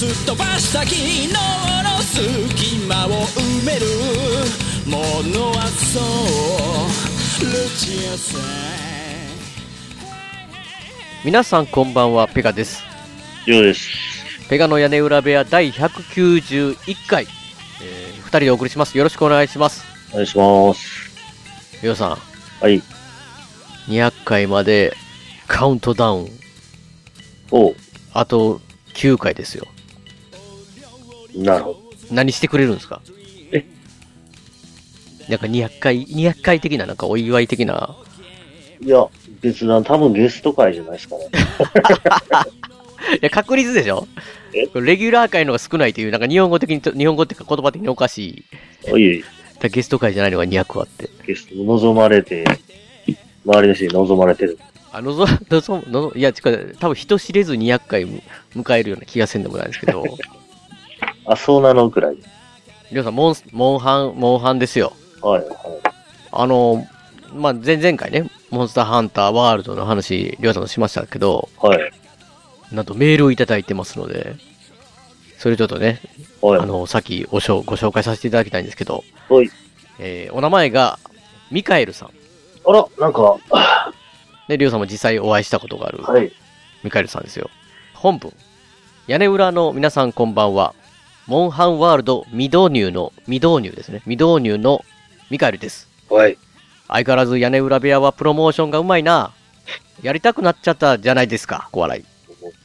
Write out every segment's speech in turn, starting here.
すっ飛ばした昨日の隙間を埋めるものはそうルチアさん皆さんこんばんは、ペガです。以上です。ペガの屋根裏部屋第191回、えー、二人でお送りします。よろしくお願いします。お願いします。皆さん、はい。200回までカウントダウン、おうあと9回ですよ。なるほど。何してくれるんですか？え？なんか200回、200回的な、なんかお祝い的な、いや、別な、多分ゲスト会じゃないですかね。いや、確率でしょ？レギュラー回の方が少ないという、なんか日本語的にと、日本語っていうか言葉的におかしい。おい、だゲスト回じゃないのが200あって。ゲスト望まれて、周りの人に望まれてる。あ、のぞ、のぞ、のぞ、いや、ちか、多分人知れず200回む迎えるような気がせんでもないですけど、あ、そうなの？くらい。りょうさん、モンス、モンハン、モンハンですよ。はい、はい。あの、まあ、前々回ね、モンスターハンターワールドの話、りょうさんとしましたけど、はい。なんとメールをいただいてますので、それちょっとね、はい。あの、さっきご紹ご紹介させていただきたいんですけど、はい。えーお名前が、ミカエルさん。あら、なんか、で、りょうさんも実際お会いしたことがある、はい。ミカエルさんですよ。本文。屋根裏の皆さんこんばんは。モンハンワールド未導入の、未導入ですね。未導入のミカエルです。はい。相変わらず屋根裏部屋はプロモーションがうまいな。やりたくなっちゃったじゃないですか。小笑い。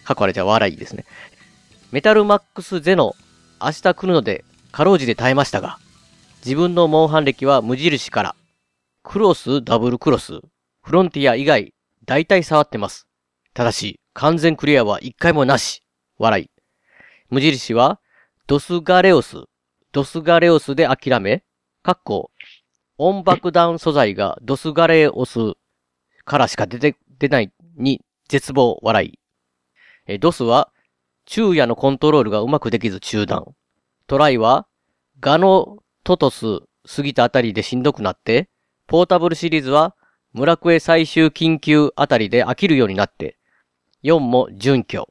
かっこ笑いじゃ笑いですね。メタルマックスゼノ、明日来るので、かろうじて耐えましたが、自分のモンハン歴は無印から、クロス、ダブルクロス、フロンティア以外、大体触ってます。ただし、完全クリアは一回もなし。笑い。無印は、ドスガレオス、ドスガレオスで諦め、かっこ、音爆弾素材がドスガレオスからしか出て、出ないに絶望、笑い。えドスは、昼夜のコントロールがうまくできず中断。トライは、ガノトトス過ぎたあたりでしんどくなって、ポータブルシリーズは、村クエ最終緊急あたりで飽きるようになって、4も準拠。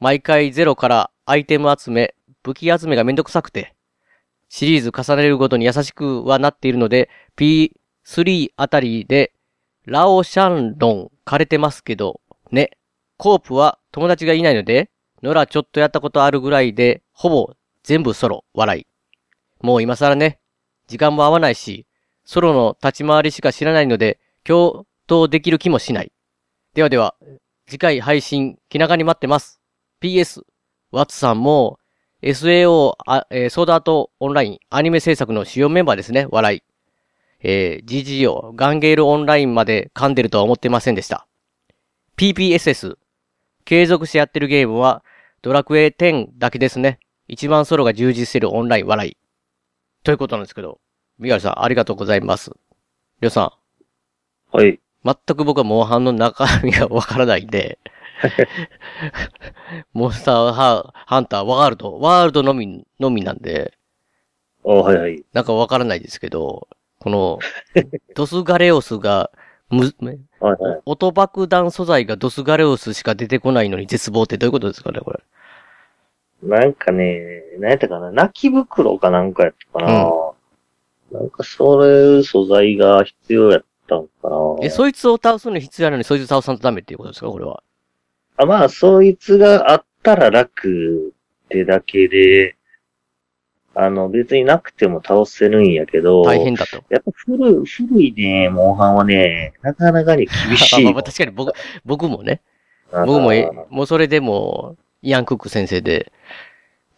毎回ゼロからアイテム集め、武器集めがめんどくさくて、シリーズ重ねるごとに優しくはなっているので、P3 あたりで、ラオシャンロン枯れてますけど、ね。コープは友達がいないので、ノラちょっとやったことあるぐらいで、ほぼ全部ソロ、笑い。もう今更ね、時間も合わないし、ソロの立ち回りしか知らないので、共闘できる気もしない。ではでは、次回配信、気長に待ってます。PS、ワッツさんも、SAO、あえーソードアートオンラインアニメ制作の主要メンバーですね、笑い。えー、GGO、ガンゲールオンラインまで噛んでるとは思ってませんでした。PPSS、継続してやってるゲームは、ドラクエ10だけですね。一番ソロが充実してるオンライン笑い。ということなんですけど、ミガルさん、ありがとうございます。りょうさん、はい。全く僕はモンハンの中身がわからないんで、モンスターハハンターワールド、ワールドのみ、のみなんで、あはいはい。なんかわからないですけど、この、ドスガレオスが、む、はいはい。音爆弾素材がドスガレオスしか出てこないのに絶望ってどういうことですかね、これ。なんかね、何やったかな泣き袋かなんかやったかな、なんかそういう素材が必要やったんかなえ、そいつを倒すのに必要なのにそいつ倒さんとダメっていうことですか、これは。あ、まあ、そいつがあったら楽ってだけで、あの、別になくても倒せるんやけど、大変だと。やっぱ古い、古いね、モンハンはね、なかなかに厳しい まあまあ確かに僕、僕もね、僕もえ、もうそれでも、イアン・クック先生で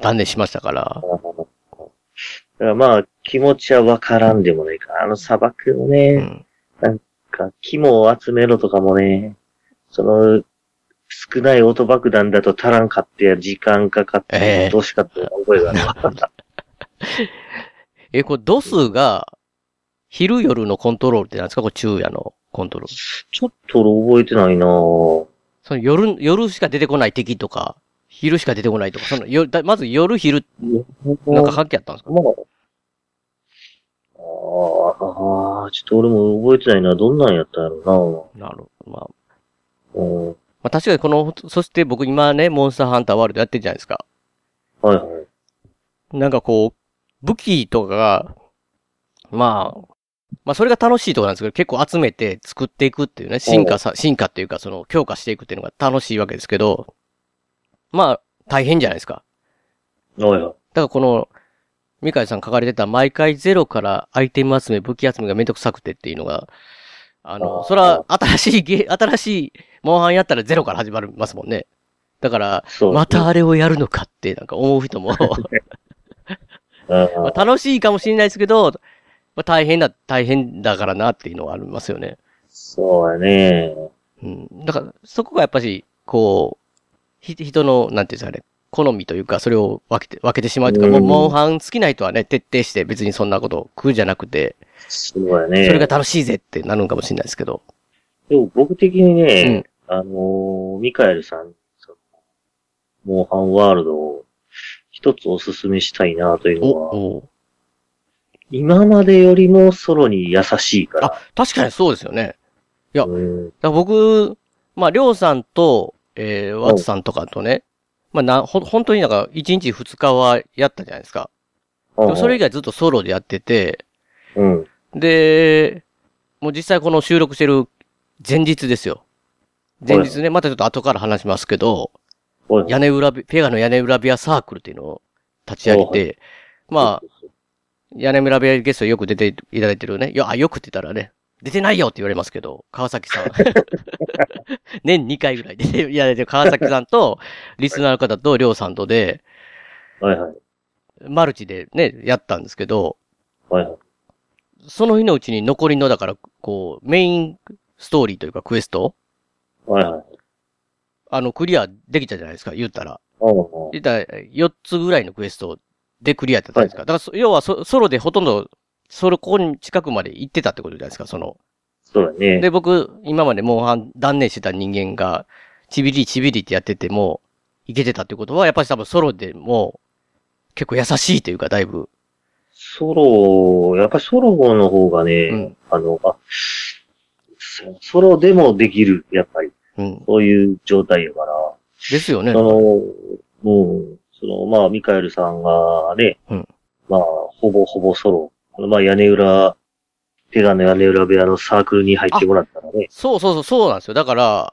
断念しましたから。だからまあ、気持ちはわからんでもないかな。あの砂漠のね、うん。なんか、肝を集めろとかもね、その、少ない音爆弾だと足らんかってや、時間かかっええて、どうしかって覚えがある。え、これドスが、昼夜のコントロールってなんですか？これ昼夜のコントロール。ちょっと俺覚えてないなぁ。その夜、夜しか出てこない敵とか、昼しか出てこないとか、その夜、だまず夜昼、なんか関係あったんですか？まあ、あーあー、ちょっと俺も覚えてないな。どんなんやったんやろなるほど。まあ、うなうん。まあ確かにこの、そして僕今ね、モンスターハンターワールドやってるじゃないですか。はいはい。なんかこう、武器とかが、まあ、まあそれが楽しいところなんですけど、結構集めて作っていくっていうね、進化さ、進化っていうかその強化していくっていうのが楽しいわけですけど、まあ大変じゃないですか。はいはい。だからこの、ミカイさん書かれてた毎回ゼロからアイテム集め、武器集めがめんどくさくてっていうのが、あの、それは新しいゲー、新しいモンハンやったらゼロから始まりますもんね。だから。またあれをやるのかってなんか思う人も、あ まあ楽しいかもしれないですけど、まあ、大変だ、大変だからなっていうのはありますよね。そうやね。うん。だから、そこがやっぱし、こう、ひ、人の、なんていうんですかね、好みというか、それを分けて、分けてしまうというか、もう、うんモンハン好きな人はね、徹底して別にそんなことを食うじゃなくて、そうやね。それが楽しいぜってなるんかもしれないですけど。でも僕的にね、あのーミカエルさん、そのモンハンワールドを一つおすすめしたいなというお、のは、お今までよりもソロに優しいから。あ、確かにそうですよね。やうん、だから僕、まあ、りょうさんと、えー、ワッツさんとかとね、まあ、な、ほ、本当になんか、1日2日はやったじゃないですか。でもそれ以外ずっとソロでやってて、うん。で、もう実際この収録してる前日ですよ。前日ね、またちょっと後から話しますけど、はい屋根裏ビ、ペガの屋根裏ビアサークルっていうのを立ち上げて、まあ、屋根裏ビアゲストよく出ていただいてるね、いや、あ、よくって言ったらね、出てないよって言われますけど、川崎さん。年2回ぐらい出ていただいてる川崎さんと、リスナーの方と、りょうさんとで、はいはい。マルチでね、やったんですけど、はいはい。その日のうちに残りの、だから、こう、メインストーリーというかクエスト？はいはい。あの、クリアできたじゃないですか、言ったら。うんうん言ったら、4つぐらいのクエストでクリアってたんですか。だからそ、要はそ、ソロでほとんど、それ、ここに近くまで行ってたってことじゃないですか、その。そうだね。で、僕、今までモンハン断念してた人間が、ちびりちびりってやってても、いけてたってことは、やっぱり多分ソロでも、結構優しいというか、だいぶ。ソロ、やっぱりソロの方がね、うんあの、あ、そソロでもできる、やっぱり。うん。そういう状態やから。ですよね。その、うん、その、まあ、ミカエルさんがね、うんまあ、ほぼほぼソロ。まあ、屋根裏、ペガの屋根裏部屋のサークルに入ってもらったらね。そうそうそう、そうなんですよ。だから、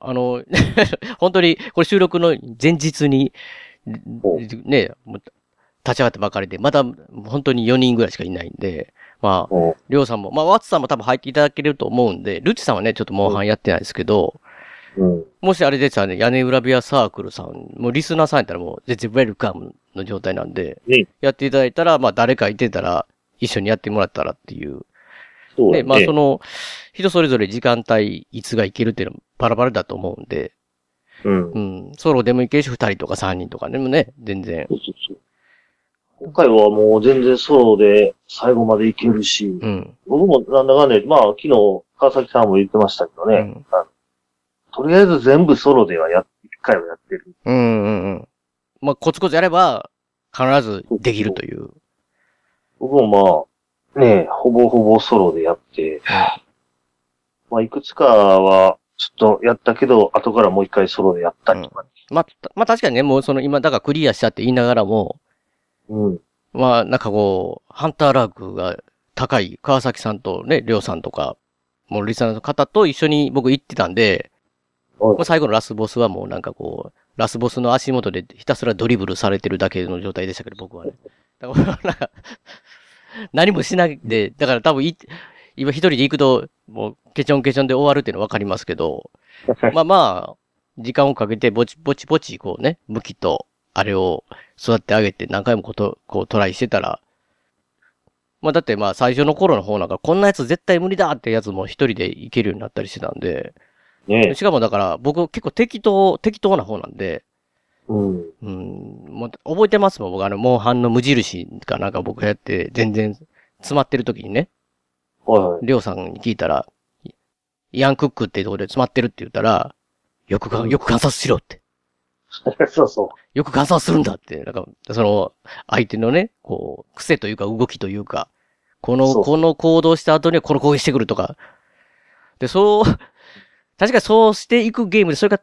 あの、本当に、これ収録の前日に、ほね、もう立ち上がったばかりで、まだ本当に4人ぐらいしかいないんで、まあ、うんりょうさんも、まあ、ワッツさんも多分入っていただけると思うんで、ルチさんはね、ちょっとモンハンやってないですけど、うん。もしあれでしたらね、屋根裏部屋サークルさん、もうリスナーさんやったらもう全然ウェルカムの状態なんで、ねやっていただいたら、まあ誰かいてたら、一緒にやってもらったらっていう。で、そうだね。まあその、人それぞれ時間帯、いつがいけるっていうのはバラバラだと思うんで、うん。うん、ソロでもいけるし、二人とか三人とかでもね、全然。そうそうそう。今回はもう全然ソロで最後までいけるし、うん。僕もなんだかんだ、まあ昨日川崎さんも言ってましたけどね、うんあとりあえず全部ソロではやっ、一回はやってる。うんうんうん。まあコツコツやれば、必ずできるという。僕もまあ、ね、ほぼほぼソロでやって、まあいくつかはちょっとやったけど、後からもう一回ソロでやったりとか。まあ、たまあ確かにね、もうその今、だからクリアしたって言いながらも、うん。まあなんかこう、ハンターラークが高い川崎さんとね、りょうさんとか、もうリスナーの方と一緒に僕行ってたんで、はいまあ、最後のラスボスはもうなんかこう、ラスボスの足元でひたすらドリブルされてるだけの状態でしたけど、僕はね。だからなんか、何もしないで、だから多分い、今一人で行くと、もうケチョンケチョンで終わるっていうのはわかりますけど、まあまあ、時間をかけてぼちぼちぼちこうね、武器とあれを育ってあげて何回もこと、こうトライしてたら、まあだってまあ最初の頃の方なんかこんなやつ絶対無理だってやつも一人でいけるようになったりしてたんで、ねしかもだから、僕結構適当、適当な方なんで、うん。うん、もう覚えてますもん、僕あの、モンハンの無印かなんか僕やって、全然詰まってる時にね、はいはい。りょうさんに聞いたら、イアンクックってとこで詰まってるって言ったら、よくか、よく観察しろって。そうそよく観察するんだって。なんか、その、相手のね、こう、癖というか動きというか、この、この行動した後にはこの攻撃してくるとか。で、そう、確かにそうしていくゲームでそれが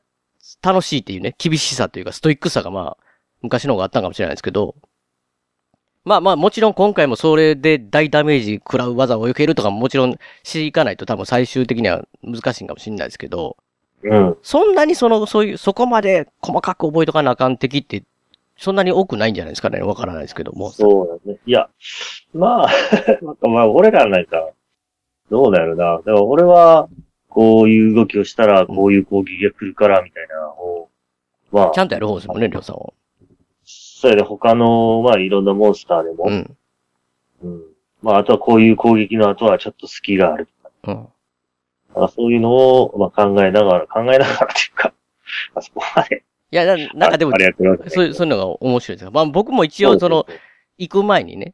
楽しいっていうね、厳しさというかストイックさがまあ、昔の方があったんかもしれないですけど、まあまあもちろん今回もそれで大ダメージ食らう技を避けるとかももちろんしていかないと多分最終的には難しいんかもしれないですけど、う。うん。そんなにその、そういう、そこまで細かく覚えとかなあかん敵って、そんなに多くないんじゃないですかね。わからないですけども。そうだね。いや、まあ、なんかまあ、俺らなんか、どうだろうな。だから俺は、こういう動きをしたら、こういう攻撃が来るから、みたいなのを、まあち、ゃんとやる方ですもんね、りょうさんは。それで他の、まあ、いろんなモンスターでも、うん。うん。まあ、あとはこういう攻撃の後はちょっと隙があるとか。うん。まあそういうのを、まあ、考えながら、考えながらっていうか、まあ、そこまで、いや、ななんかでもあ、れやってるわけ。だけどそういう、そういうのが面白いですよ。まあ僕も一応その、行く前にね、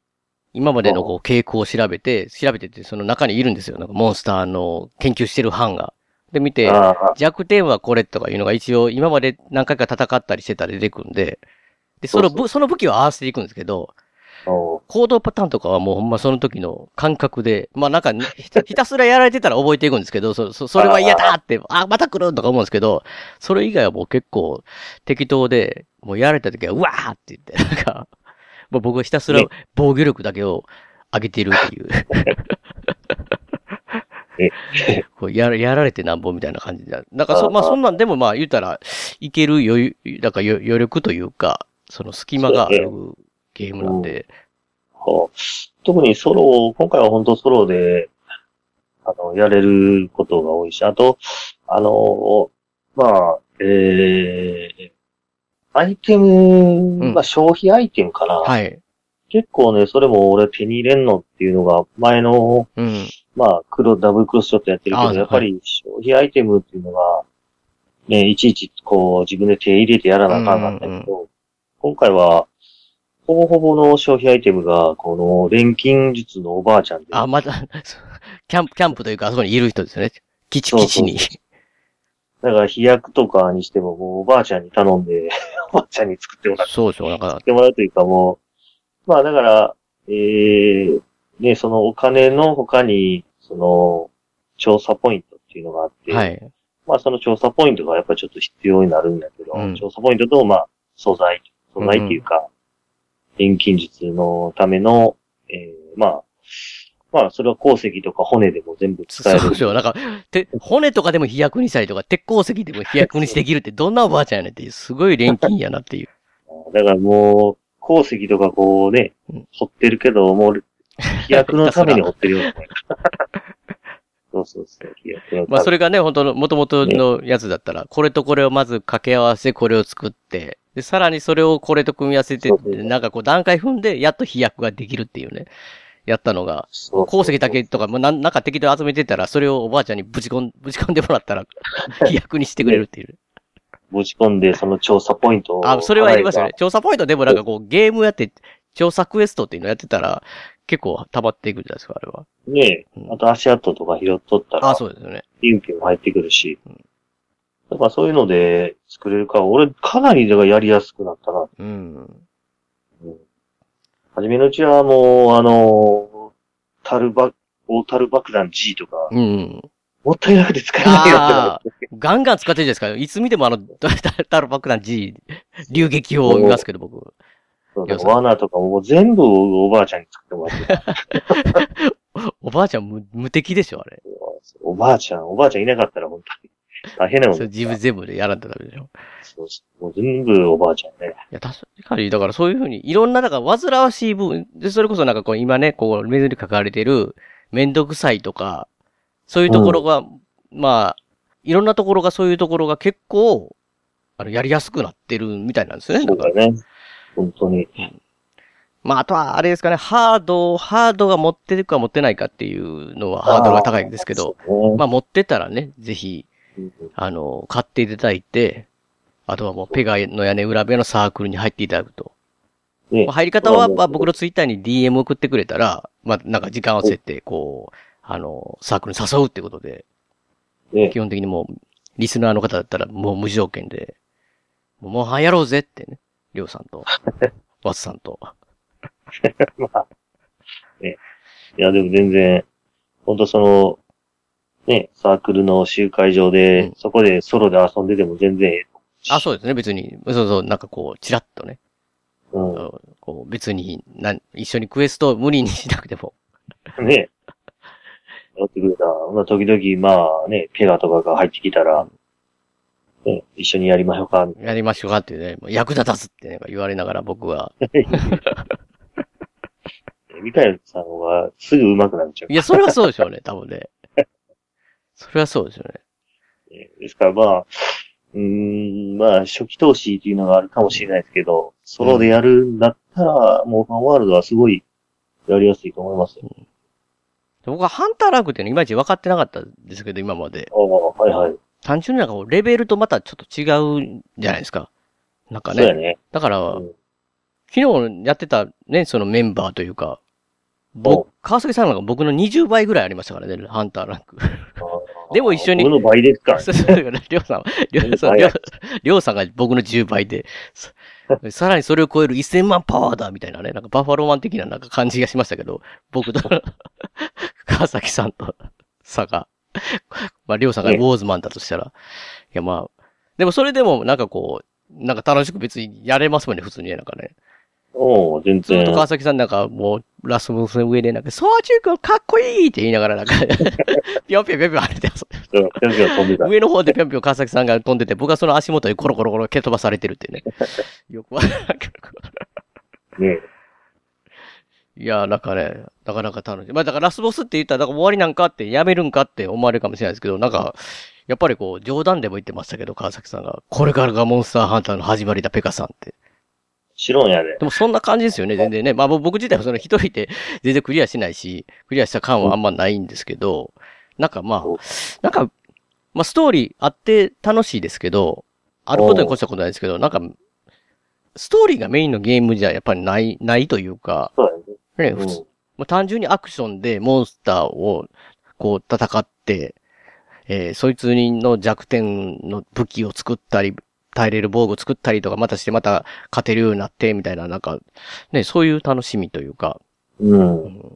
今までのこう傾向を調べて、調べてて、その中にいるんですよ。なんかモンスターの研究してる班が。で、見て、弱点はこれとかいうのが一応今まで何回か戦ったりしてたら出てくるんで、で、そのそう武、その武器を合わせていくんですけど、お行動パターンとかはもうほんまその時の感覚で、まあなんかね、ひたすらやられてたら覚えていくんですけど、そ、そ、それは嫌だって、あ、また来るとか思うんですけど、それ以外はもう結構適当で、もうやられた時は、うわーって言って、なんか、もう僕はひたすらね。防御力だけを上げてるっていう。こうやら、やられてなんぼみたいな感じで。なんかそ、あまあそんなんでもまあ言ったら、いける余裕、なんか余余力というか、その隙間があるゲームなんで、はあ特にソロ、今回は本当ソロで、あの、やれることが多いし、あと、あの、まあ、えー、アイテム、うんまあ消費アイテムかな。はい。結構ね、それも俺手に入れんのっていうのが、前の、うん。まあ、黒、ダブルクロスショットやってるけあど、やっぱり消費アイテムっていうのが、ね、いちいちこう自分で手入れてやらなあかんかったけど、今回は、ほぼほぼの消費アイテムが、この錬金術のおばあちゃんで、あ、また、キャンプ、キャンプというか、あそこにいる人ですよね。基地基地に。だから飛躍とかにしても、もうおばあちゃんに頼んで、おばあちゃんに作ってもらって、そうそう、なんか作っ、てもらうというかもう、まあだから、えー、ね、そのお金の他に、その、調査ポイントっていうのがあって、はい。まあその調査ポイントがやっぱりちょっと必要になるんだけど、うん。調査ポイントと、まあ、素材、素材っていうか、錬金術のための、えー、まあ、まあ、それは鉱石とか骨でも全部使える。そうそう、なんか、て、骨とかでも飛躍にしたりとか、鉄鉱石でも飛躍にできるってどんなおばあちゃんやねんっていう、すごい錬金やなっていう。だからもう、鉱石とかこうねうん、掘ってるけど、もう、飛躍のために掘ってるような。そうそうそう、飛躍まあそれがね、本当の、元々のやつだったら、これとこれをまず掛け合わせ、これを作って、で、さらにそれをこれと組み合わせてなんかこう段階踏んで、やっと飛躍ができるっていうね、やったのが、鉱石だけとか、もうなんなんか適当に集めてたら、それをおばあちゃんにぶち込ん、ぶち込んでもらったら、飛躍にしてくれるっていう。持ち込んで、その調査ポイントを。あ、それはやりましたね。。調査ポイントでもなんかこう、ゲームやって、調査クエストっていうのやってたら、結構溜まっていくじゃないですか、あれは。ねうんあと足跡とか拾っとったらあ、、そうですよね。勇気も入ってくるしうん。だからそういうので作れるから、俺かなりだからやりやすくなったな。うん。うん。初めのうちはもう、あの、タルバ、大タル爆弾 G とか、うん。もったいなくて使えないよってな。ガンガン使ってるじゃないですか？いつ見てもあの、タタル爆弾 G、流撃を見ますけど、僕。そういやワナとかも全部おばあちゃんに作ってもらって。おばあちゃん無無敵でしょ、あれ。おばあちゃん、おばあちゃんいなかったら本当に大変なもんそれ自分全部でやらんとダメでしょ。そうそうもう全部おばあちゃんね。いや、確かに、だからそういうふうに、いろんな、だから煩わしい部分、で、それこそなんかこう、今ね、こう、メールに書かれてる、めんどくさいとか、そういうところが、まあ、いろんなところが、そういうところが結構、あの、やりやすくなってるみたいなんですよね。そうだね。本当に。まあ、あとは、あれですかね、ハード、ハードが持ってるか持ってないかっていうのは、ハードルが高いんですけど、そうねまあ、持ってたらね、ぜひ、うんあの、買っていただいて、あとはもうペガの屋根裏部屋のサークルに入っていただくと。ねまあ入り方は、まあ、僕のツイッターに DM 送ってくれたら、まあ、なんか時間合わせて、こう、あの、サークルに誘うってことで、ね基本的にもう、リスナーの方だったらもう無条件で、もう、はやろうぜってね、りょうさんと、ワツさんと。まあ、ね。いや、でも全然、本当その、ね、サークルの集会場で、うんそこでソロで遊んでても全然あ、そうですね、別に。そうそう、なんかこう、チラッとね、うん。こう別になん、一緒にクエストを無理にしなくても。ね。やってくれた。まあ、時々、まあね、ペガとかが入ってきたら、ね、一緒にやりましょうか、みたいやりましょうかってね、もう役立たずってね、言われながら僕は。な。ミカエルさんはすぐ上手くなっちゃうい。や、それはそうでしょうね、多分ね。それはそうですよね。ねですからまあ、うーん、まあ、初期投資っていうのがあるかもしれないですけど、ソロでやるんだったら、モーファンワールドはすごいやりやすいと思いますよ。僕はハンターランクっていうのいまいち分かってなかったんですけど、今まで。ああ、はいはい。単純になんかレベルとまたちょっと違うんじゃないですか。なんかね。そうやね。だから、うん昨日やってたね、そのメンバーというか、僕、川崎さんなんか僕の20倍ぐらいありましたからね、ハンターランク。でも一緒に。僕の倍ですか。ら。そうそう。りょうさんは、りょうさん、りょうさんが僕の10倍で、さ さらにそれを超える1000万パワーだみたいなね、なんかバファローマン的ななんか感じがしましたけど、僕と 川崎さんと差が、まあ、りょうさんがウォーズマンだとしたら、いやまあ、でもそれでもなんかこう、なんか楽しく別にやれますもんね、普通にね、なんかね。おう全然ずっと。川崎さんなんかもう、ラスボスの上でなんか、そうちゅうくんかっこいいって言いながらなんか、ぴょんぴょんぴょんぴょん跳ねて遊んでうんぴょんぴょん飛んでた。上の方でぴょんぴょん川崎さんが飛んでて、僕はその足元にコロコロコロ蹴飛ばされてるっていうね。よくわからんけど。ね。いや、なんかね、なかなか楽しい。まあだからラスボスって言ったら、だから終わりなんかってやめるんかって思われるかもしれないですけど、なんか、やっぱりこう、冗談でも言ってましたけど、川崎さんが、これからがモンスターハンターの始まりだ、ペカさんって。白んやでで。もそんな感じですよね、全然ね。まあ僕自体はその一人で 全然クリアしないし、クリアした感はあんまないんですけど、なんかまあお、なんか、まあストーリーあって楽しいですけど、あることに越したことないですけど、なんか、ストーリーがメインのゲームじゃやっぱりない、ないというか、そうだね、よね。普通、まあ、単純にアクションでモンスターをこう戦って、えーそいつの弱点の武器を作ったり、耐えれる防具を作ったりとか、またしてまた勝てるようになって、みたいな、なんか、ね、そういう楽しみというか、うん。うん。うん。だか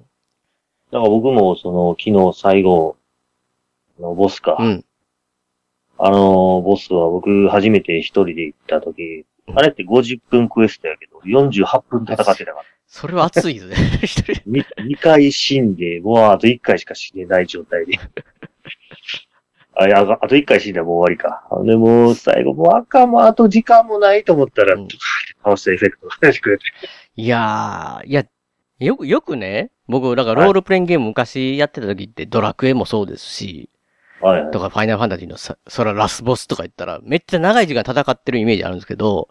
ら僕も、その、昨日最後、のボスか。うん。あの、ボスは僕初めて一人で行った時、あれって50分クエストやけど、48分戦ってたから。そ れは熱いですね。一人に2回死んで、もうあと1回しか死ねない状態で。あ、いや、あと1回死んだらもう終わりか。で、もう最後、もう赤もあと時間もないと思ったら、うん倒したエフェクトが出てくれて。いやー、いや、よく、よくね、僕、だからロールプレインゲーム昔やってた時ってドラクエもそうですし、はいはいとかファイナルファンタジーのさ、そらラスボスとか言ったら、めっちゃ長い時間戦ってるイメージあるんですけど、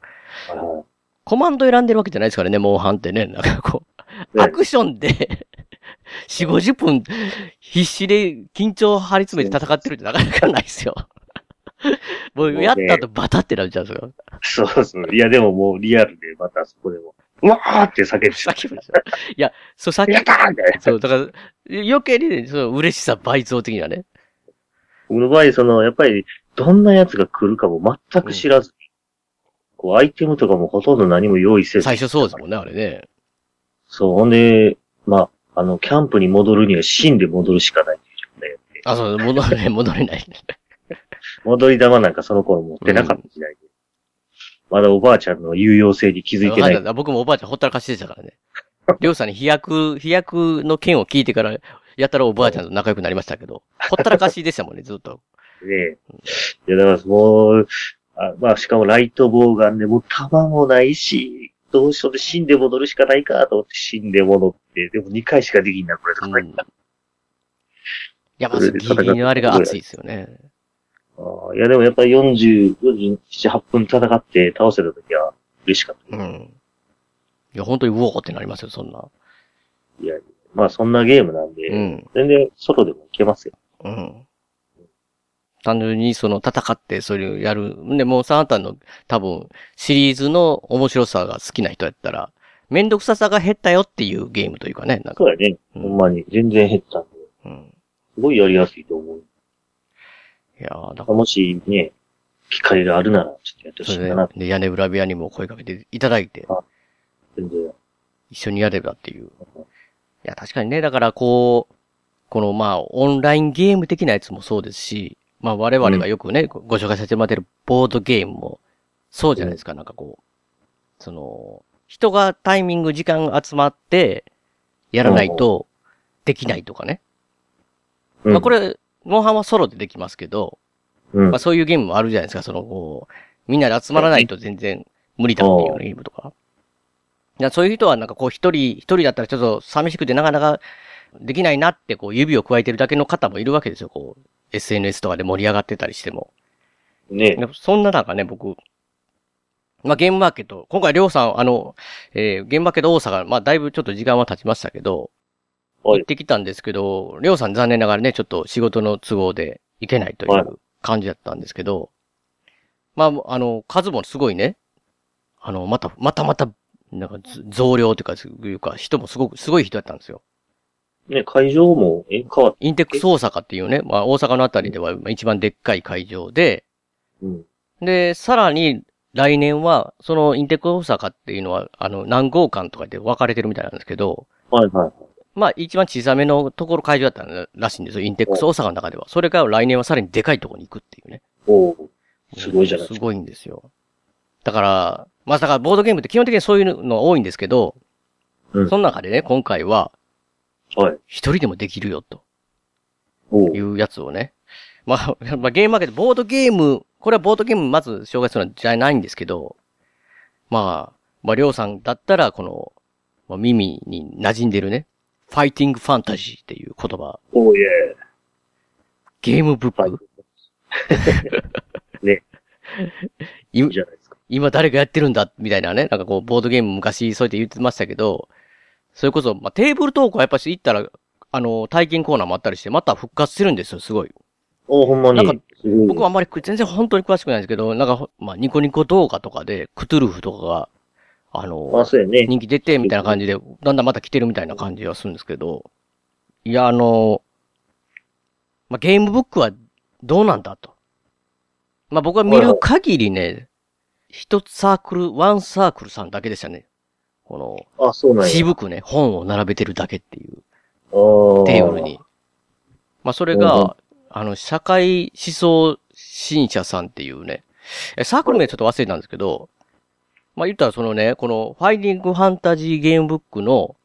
はいはいコマンド選んでるわけじゃないですからね、モンハンってね。なんかこう、ねアクションで、4、50分必死で緊張張り詰めて戦ってるってなかなかないですよ。もうやった後バタってなっちゃうんですよ。そうそう。いや、でももうリアルでまたそこでも、うわーって叫んでさっきも言ったいや、そう、さっきやっ、たーみたいな。そう、だから、余計にね、そう、嬉しさ倍増的なね。僕の場合、その、やっぱり、どんなやつが来るかも全く知らずに、こう、アイテムとかもほとんど何も用意せず。最初そうですもんね、あれね。そう、ほんで、まあ、あの、キャンプに戻るには死んで戻るしかないっていうね。あ、そう、戻れない、戻れない。戻り玉なんかその頃持ってなかった時代で。まだおばあちゃんの有用性に気づいてない。わかん僕もおばあちゃんほったらかしでしたからね。りょうさんに飛躍、飛躍の件を聞いてから、やったらおばあちゃんと仲良くなりましたけど、ほったらかしでしたもんね、ずっと。ね。いや、だからもう、あまあ、しかもライトボウガンでもう弾もないし、どうしようで死んで戻るしかないかと思って死んで戻って、でも2回しかできんな、これとかうん。いや、まずギリギリのあれが熱いですよね。あーいや、でもやっぱり40、47、8分戦って倒せた時は嬉しかった。うん。いや、本当にウォーってなりますよ、そんな。いや、まあそんなゲームなんで、うん。全然ソロでもいけますよ。うん。単純にその戦ってそれをやる。で、モンスターハンターの多分シリーズの面白さが好きな人やったら、めんどくささが減ったよっていうゲームというかね。なんかそうやね。うんほんまに。全然減ったんで。うん。すごいやりやすいと思う。いやーだから、もしね、機会があるなら、ちょっとやってほしいかな。で、で屋根裏部屋にも声かけていただいて、全然。一緒にやればっていう。いや、確かにね、だからこう、このまあ、オンラインゲーム的なやつもそうですし、まあ我々がよくね、ごご紹介させてもらってるボードゲームも、そうじゃないですか、なんかこう、その、人がタイミング、時間集まって、やらないと、できないとかね。うん。まあこれ、モンハンはソロでできますけど、うん。まあそういうゲームもあるじゃないですか、その、こう、みんなで集まらないと全然無理だっていうゲームとか。いやそういう人はなんかこう一人、一人だったらちょっと寂しくてなかなかできないなってこう指を加えてるだけの方もいるわけですよ、こう。SNS とかで盛り上がってたりしても。ね。そんな中ね、僕、まあゲームマーケット、今回りょうさん、あの、えー、ゲームマーケット大阪、まあだいぶちょっと時間は経ちましたけど、はい行ってきたんですけど、りょうさん残念ながらね、ちょっと仕事の都合で行けないといはいう感じだったんですけど、まあ、あの、数もすごいね、あの、また、またまた、なんかず増量というか、いうか、人もすごく、すごい人だったんですよ。ね、会場も、え、変わっインテックス大阪っていうね、まあ大阪のあたりではまあ一番でっかい会場で、うん。で、さらに来年は、そのインテックス大阪っていうのは、あの、何号館とかで分かれてるみたいなんですけど、はいはい。まあ一番小さめのところ会場だったらしいんですよ、インテックス大阪の中では。それから来年はさらにでかいところに行くっていうね。おおすごいじゃないですか。すごいんですよ。だから、まあだからボードゲームって基本的にそういうの多いんですけど、うんその中でね、今回ははい。一人でもできるよというやつをね。まあ、まあゲームマーケット、ボードゲーム、これはボードゲームまず紹介するのじゃないんですけど、まあ、まあ、りょうさんだったら、この、まあ、耳に馴染んでるね、ファイティングファンタジーっていう言葉、おおいえ。ゲームブック、はい。ね。いいいじゃないですか。今誰がやってるんだ？みたいなね、なんかこう、ボードゲーム昔そうやって言ってましたけど、それこそ、まあ、テーブルトークはやっぱし行ったら、あの、体験コーナーもあったりして、また復活してるんですよ、すごい。おほんまに。なんか僕はあんまり全然本当に詳しくないんですけど、なんかほ、まあ、ニコニコ動画とかで、クトゥルフとかが、あの、ね。人気出て、みたいな感じで、だんだんまた来てるみたいな感じはするんですけど、いや、あの、まあ、ゲームブックはどうなんだと。まあ、僕は見る限りね、一つサークル、ワンサークルさんだけでしたね。こあ、そうなの、んや。渋くね、本を並べてるだけっていう、テーブルに。。まあ、それが、あの、社会思想新社さんっていうね、えサークル名ちょっと忘れたんですけど、まあ、言ったらそのね、この、ファイティングファンタジーゲームブックの、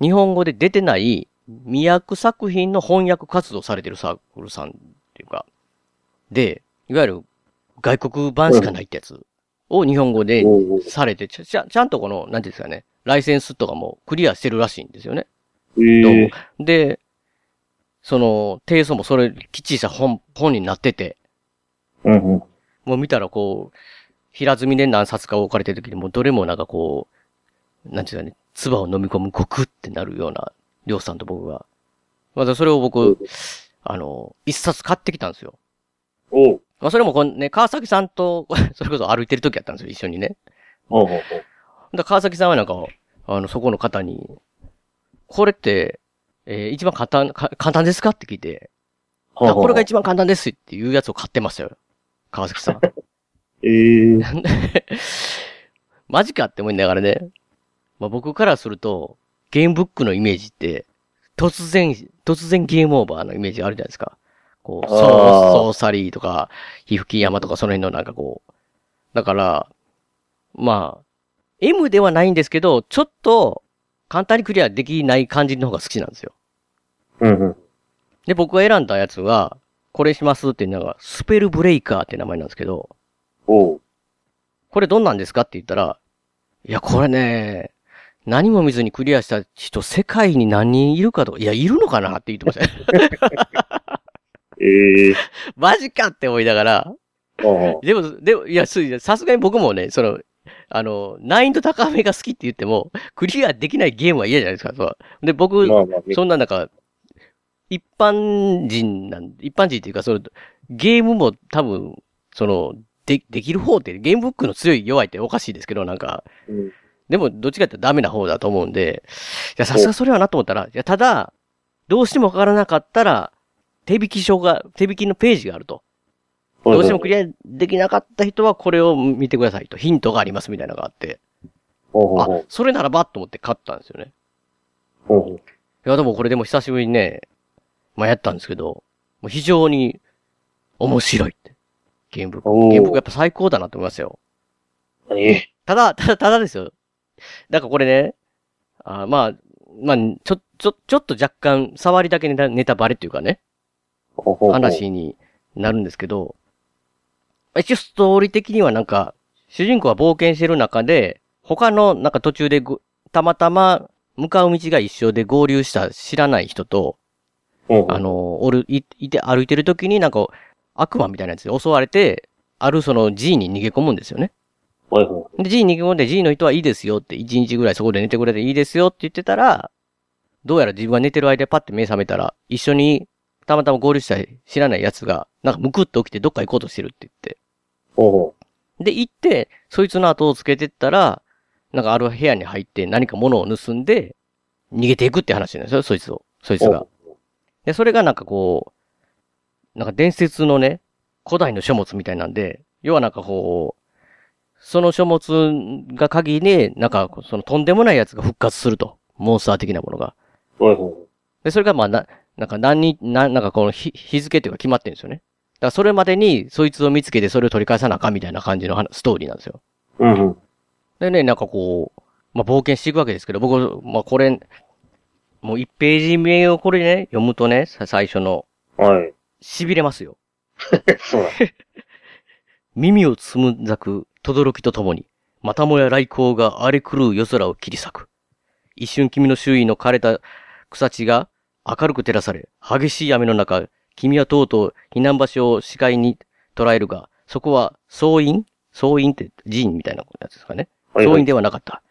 日本語で出てない、未訳作品の翻訳活動されてるサークルさんっていうか、で、いわゆる外国版しかないってやつを日本語でされて、ちゃ、ちゃんとこの、なんていうんですかね、ライセンスとかもクリアしてるらしいんですよね。えどうもえ。で、その、提訴もそれ、きっちりした本、本になってて、うんうん。もう見たらこう、平積みで何冊か置かれてる時に、もうどれもなんかこう、なんていうかね、唾を飲み込むゴクってなるような、りょうさんと僕が。まずそれを僕、あの、一冊買ってきたんですよ。おうまあそれもこのね、川崎さんと、それこそ歩いてる時やったんですよ、一緒にね。おうおうおうだ川崎さんはなんか、あの、そこの方に、これって、えー一番簡単、か簡単ですかって聞いて、はあはああこれが一番簡単ですっていうやつを買ってましたよ。川崎さん。ええ。マジかって思いながらね。まあ、僕からすると、ゲームブックのイメージって、突然、突然ゲームオーバーのイメージあるじゃないですか。こう、ソーソーサリーとか、皮膚キ山とかその辺のなんかこう。だから、まあ、M ではないんですけど、ちょっと、簡単にクリアできない感じの方が好きなんですよ。うんうん。で、僕が選んだやつは、これしますっていうのが、スペルブレイカーって名前なんですけど、おう。これどんなんですかって言ったら、いや、これね、何も見ずにクリアした人、世界に何人いるかとか、いや、いるのかなって言ってましたね。ええ。マジかって思いながら。でも、でも、いや、すさすがに僕もね、その、あの、難易度高めが好きって言っても、クリアできないゲームは嫌じゃないですか。そうで、僕、まあまあ、そんななんか、一般人なん、一般人っていうか、その、ゲームも多分、その、で、できる方って、ゲームブックの強い弱いっておかしいですけど、なんか、うん。でも、どっちかってダメな方だと思うんで、いや、さすがそれはなと思ったら、いや、ただ、どうしてもわからなかったら、手引き書が、手引きのページがあると。どうしてもクリアできなかった人はこれを見てくださいと。ヒントがありますみたいなのがあって。あそれならばと思って買ったんですよね。いや、でもこれでも久しぶりにね、まあ、やったんですけど、もう非常に面白いって。ゲームブック。おーゲームブックやっぱ最高だなと思いますよ。えただ、ただ、ただですよ。なんかこれね、あまあ、まあ、ちょ、ちょ、ちょっと若干、触りだけネタネタバレっていうかね。話になるんですけど、一応ストーリー的にはなんか、主人公は冒険してる中で、他のなんか途中でごたまたま向かう道が一緒で合流した知らない人と、あ、の、おる、い、いて歩いてる時になんか悪魔みたいなやつで襲われて、あるその G に逃げ込むんですよね。で、G に逃げ込んで G の人はいいですよって、1日ぐらいそこで寝てくれていいですよって言ってたら、どうやら自分が寝てる間パッて目覚めたら、一緒にたまたま合流した知らない奴が、なんかむくっと起きてどっか行こうとしてるって言って。う。ほうほで、行って、そいつの後をつけてったら、なんかある部屋に入って何か物を盗んで、逃げていくって話なんですよ、そいつを。そいつう。が。で、それがなんかこう、なんか伝説のね、古代の書物みたいなんで、要はなんかこう、その書物が鍵で、なんかそのとんでもないやつが復活すると。モンスター的なものが。で、それがまあな、なんか何に、な、なんかこの日日付っていうか決まってるんですよね。だからそれまでにそいつを見つけてそれを取り返さなあかんみたいな感じの話ストーリーなんですよ。う。うんうん。でね、なんかこう、まあ冒険していくわけですけど、僕、まあこれ、もう1ページ目をこれね、読むとね、さ最初の、はい。痺れますよ。そうだ。耳をつむざく、轟きとともに、またもや雷光が荒れ狂う夜空を切り裂く。一瞬君の周囲の枯れた草地が明るく照らされ、激しい雨の中、君はとうとう避難場所を視界に捉えるが、そこは、総員総員って寺院みたいなやつですかね。総員ではなかった。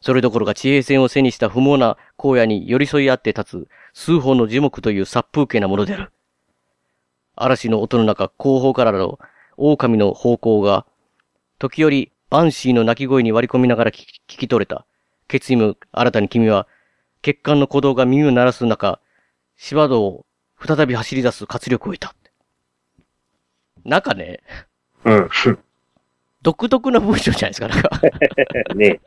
それどころか地平線を背にした不毛な荒野に寄り添い合って立つ数本の樹木という殺風景なものである。嵐の音の中、後方からの狼の方向が、時折バンシーの鳴き声に割り込みながら聞き聞き取れた。決意も新たに君は、血管の鼓動が耳を鳴らす中、芝道を再び走り出す活力を得た。なんかね、うん。独特な文章じゃないですか、なんか。ね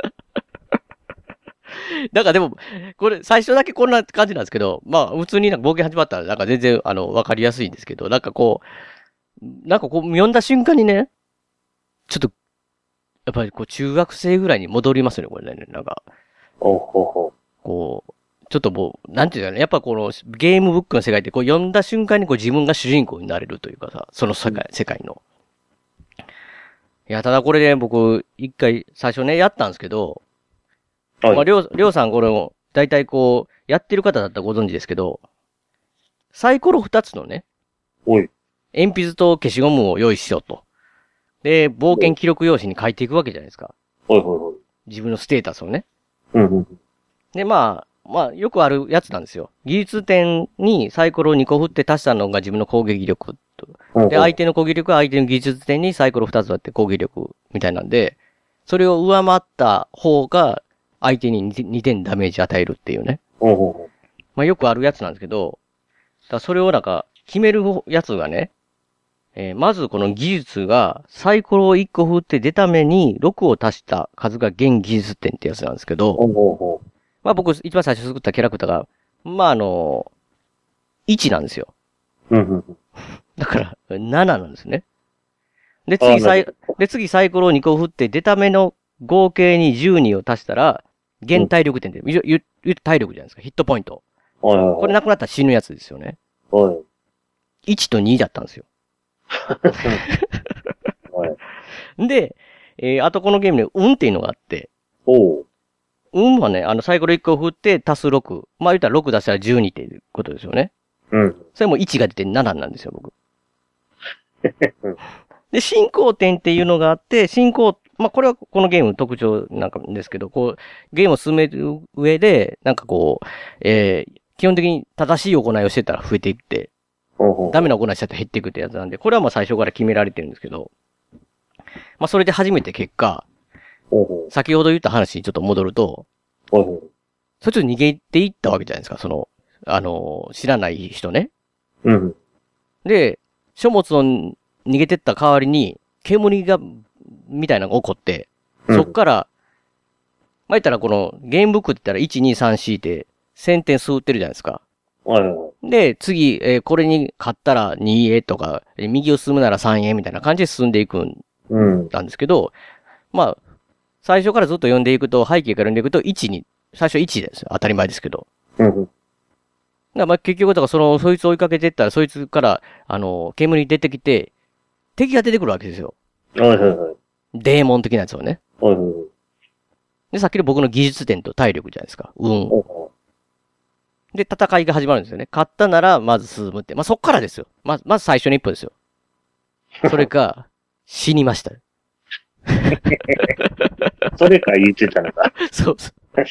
なんかでも、これ、最初だけこんな感じなんですけど、まあ、普通になんか冒険始まったら、なんか全然、あの、わかりやすいんですけど、なんかこう、なんかこう、読んだ瞬間にね、ちょっと、やっぱりこう、中学生ぐらいに戻りますね、これね。なんか、ほうほうほこう、ちょっともう、なんていうかね、やっぱこの、ゲームブックの世界って、こう、読んだ瞬間にこう、自分が主人公になれるというかさ、その世界、世界の。いや、ただこれね、僕、一回、最初ね、やったんですけど、う。はい。まあ、りょう、りょうさんこれも、大体こう、やってる方だったらご存知ですけど、サイコロ二つのね、おい。鉛筆と消しゴムを用意しようと。で、冒険記録用紙に書いていくわけじゃないですか。ほいほいほい。自分のステータスをね。うんうん。で、まあ、まあ、よくあるやつなんですよ。技術点にサイコロを2個振って足したのが自分の攻撃力と。で、相手の攻撃力は相手の技術点にサイコロ2つ割って攻撃力みたいなんで、それを上回った方が相手に 2, 点ダメージ与えるっていうね。まあよくあるやつなんですけど、だそれをなんか決めるやつがね、えーまずこの技術がサイコロを1個振って出た目に6を足した数が現技術点ってやつなんですけう。ど、まあ僕一番最初作ったキャラクターが、まああの、1なんですよ。う。うんうん。だから、7なんですね。で、あ次サイで、次サイコロを2個振って、出た目の合計に12を足したら、現体力点で、言う言う言う体力じゃないですか、ヒットポイント。はいはいはい。これなくなったら死ぬやつですよね。はい。1と2だったんですよ。はい。で、えーあとこのゲームで、運っていうのがあって、おう。運はね、あの、サイコロ1個振って足す6。まあ言ったら6出したら12っていうことですよね。うん。それも1が出て7なんですよ、僕 うん。で、進行点っていうのがあって、進行、まあ、これはこのゲームの特徴なんかですけど、こう、ゲームを進める上で、なんかこう、えー基本的に正しい行いをしてたら増えていって。ダメな行いしちゃって減っていくってやつなんで、これはまあ最初から決められてるんですけど、まあそれで初めて結果、先ほど言った話にちょっと戻ると、そいつ逃げていったわけじゃないですか、その、あの、知らない人ね。う。うん。で、書物を逃げてった代わりに、煙が、みたいなのが起こって、うんそっから、まあ、言ったらこの、ゲームブックって言ったら1、2、3、4って、1000点数売ってるじゃないですか。で、次、えーこれに勝ったら 2A とか、えー右を進むなら 3A みたいな感じで進んでいくん。なんですけど、まあ、最初からずっと読んでいくと、背景から読んでいくと1に、最初1ですよ。当たり前ですけど。うんうん。だまあ結局、だからその、そいつを追いかけていったら、そいつから、あの、煙に出てきて、敵が出てくるわけですよ。はいはいはい。デーモン的なやつをね。はいはいはい。で、さっきの僕の技術点と体力じゃないですか。うほで、戦いが始まるんですよね。勝ったなら、まず進むって。まあ、そっからですよ。まず、まず最初の一歩ですよ。それか、死にました。う。それか言ってたのか。そうそう。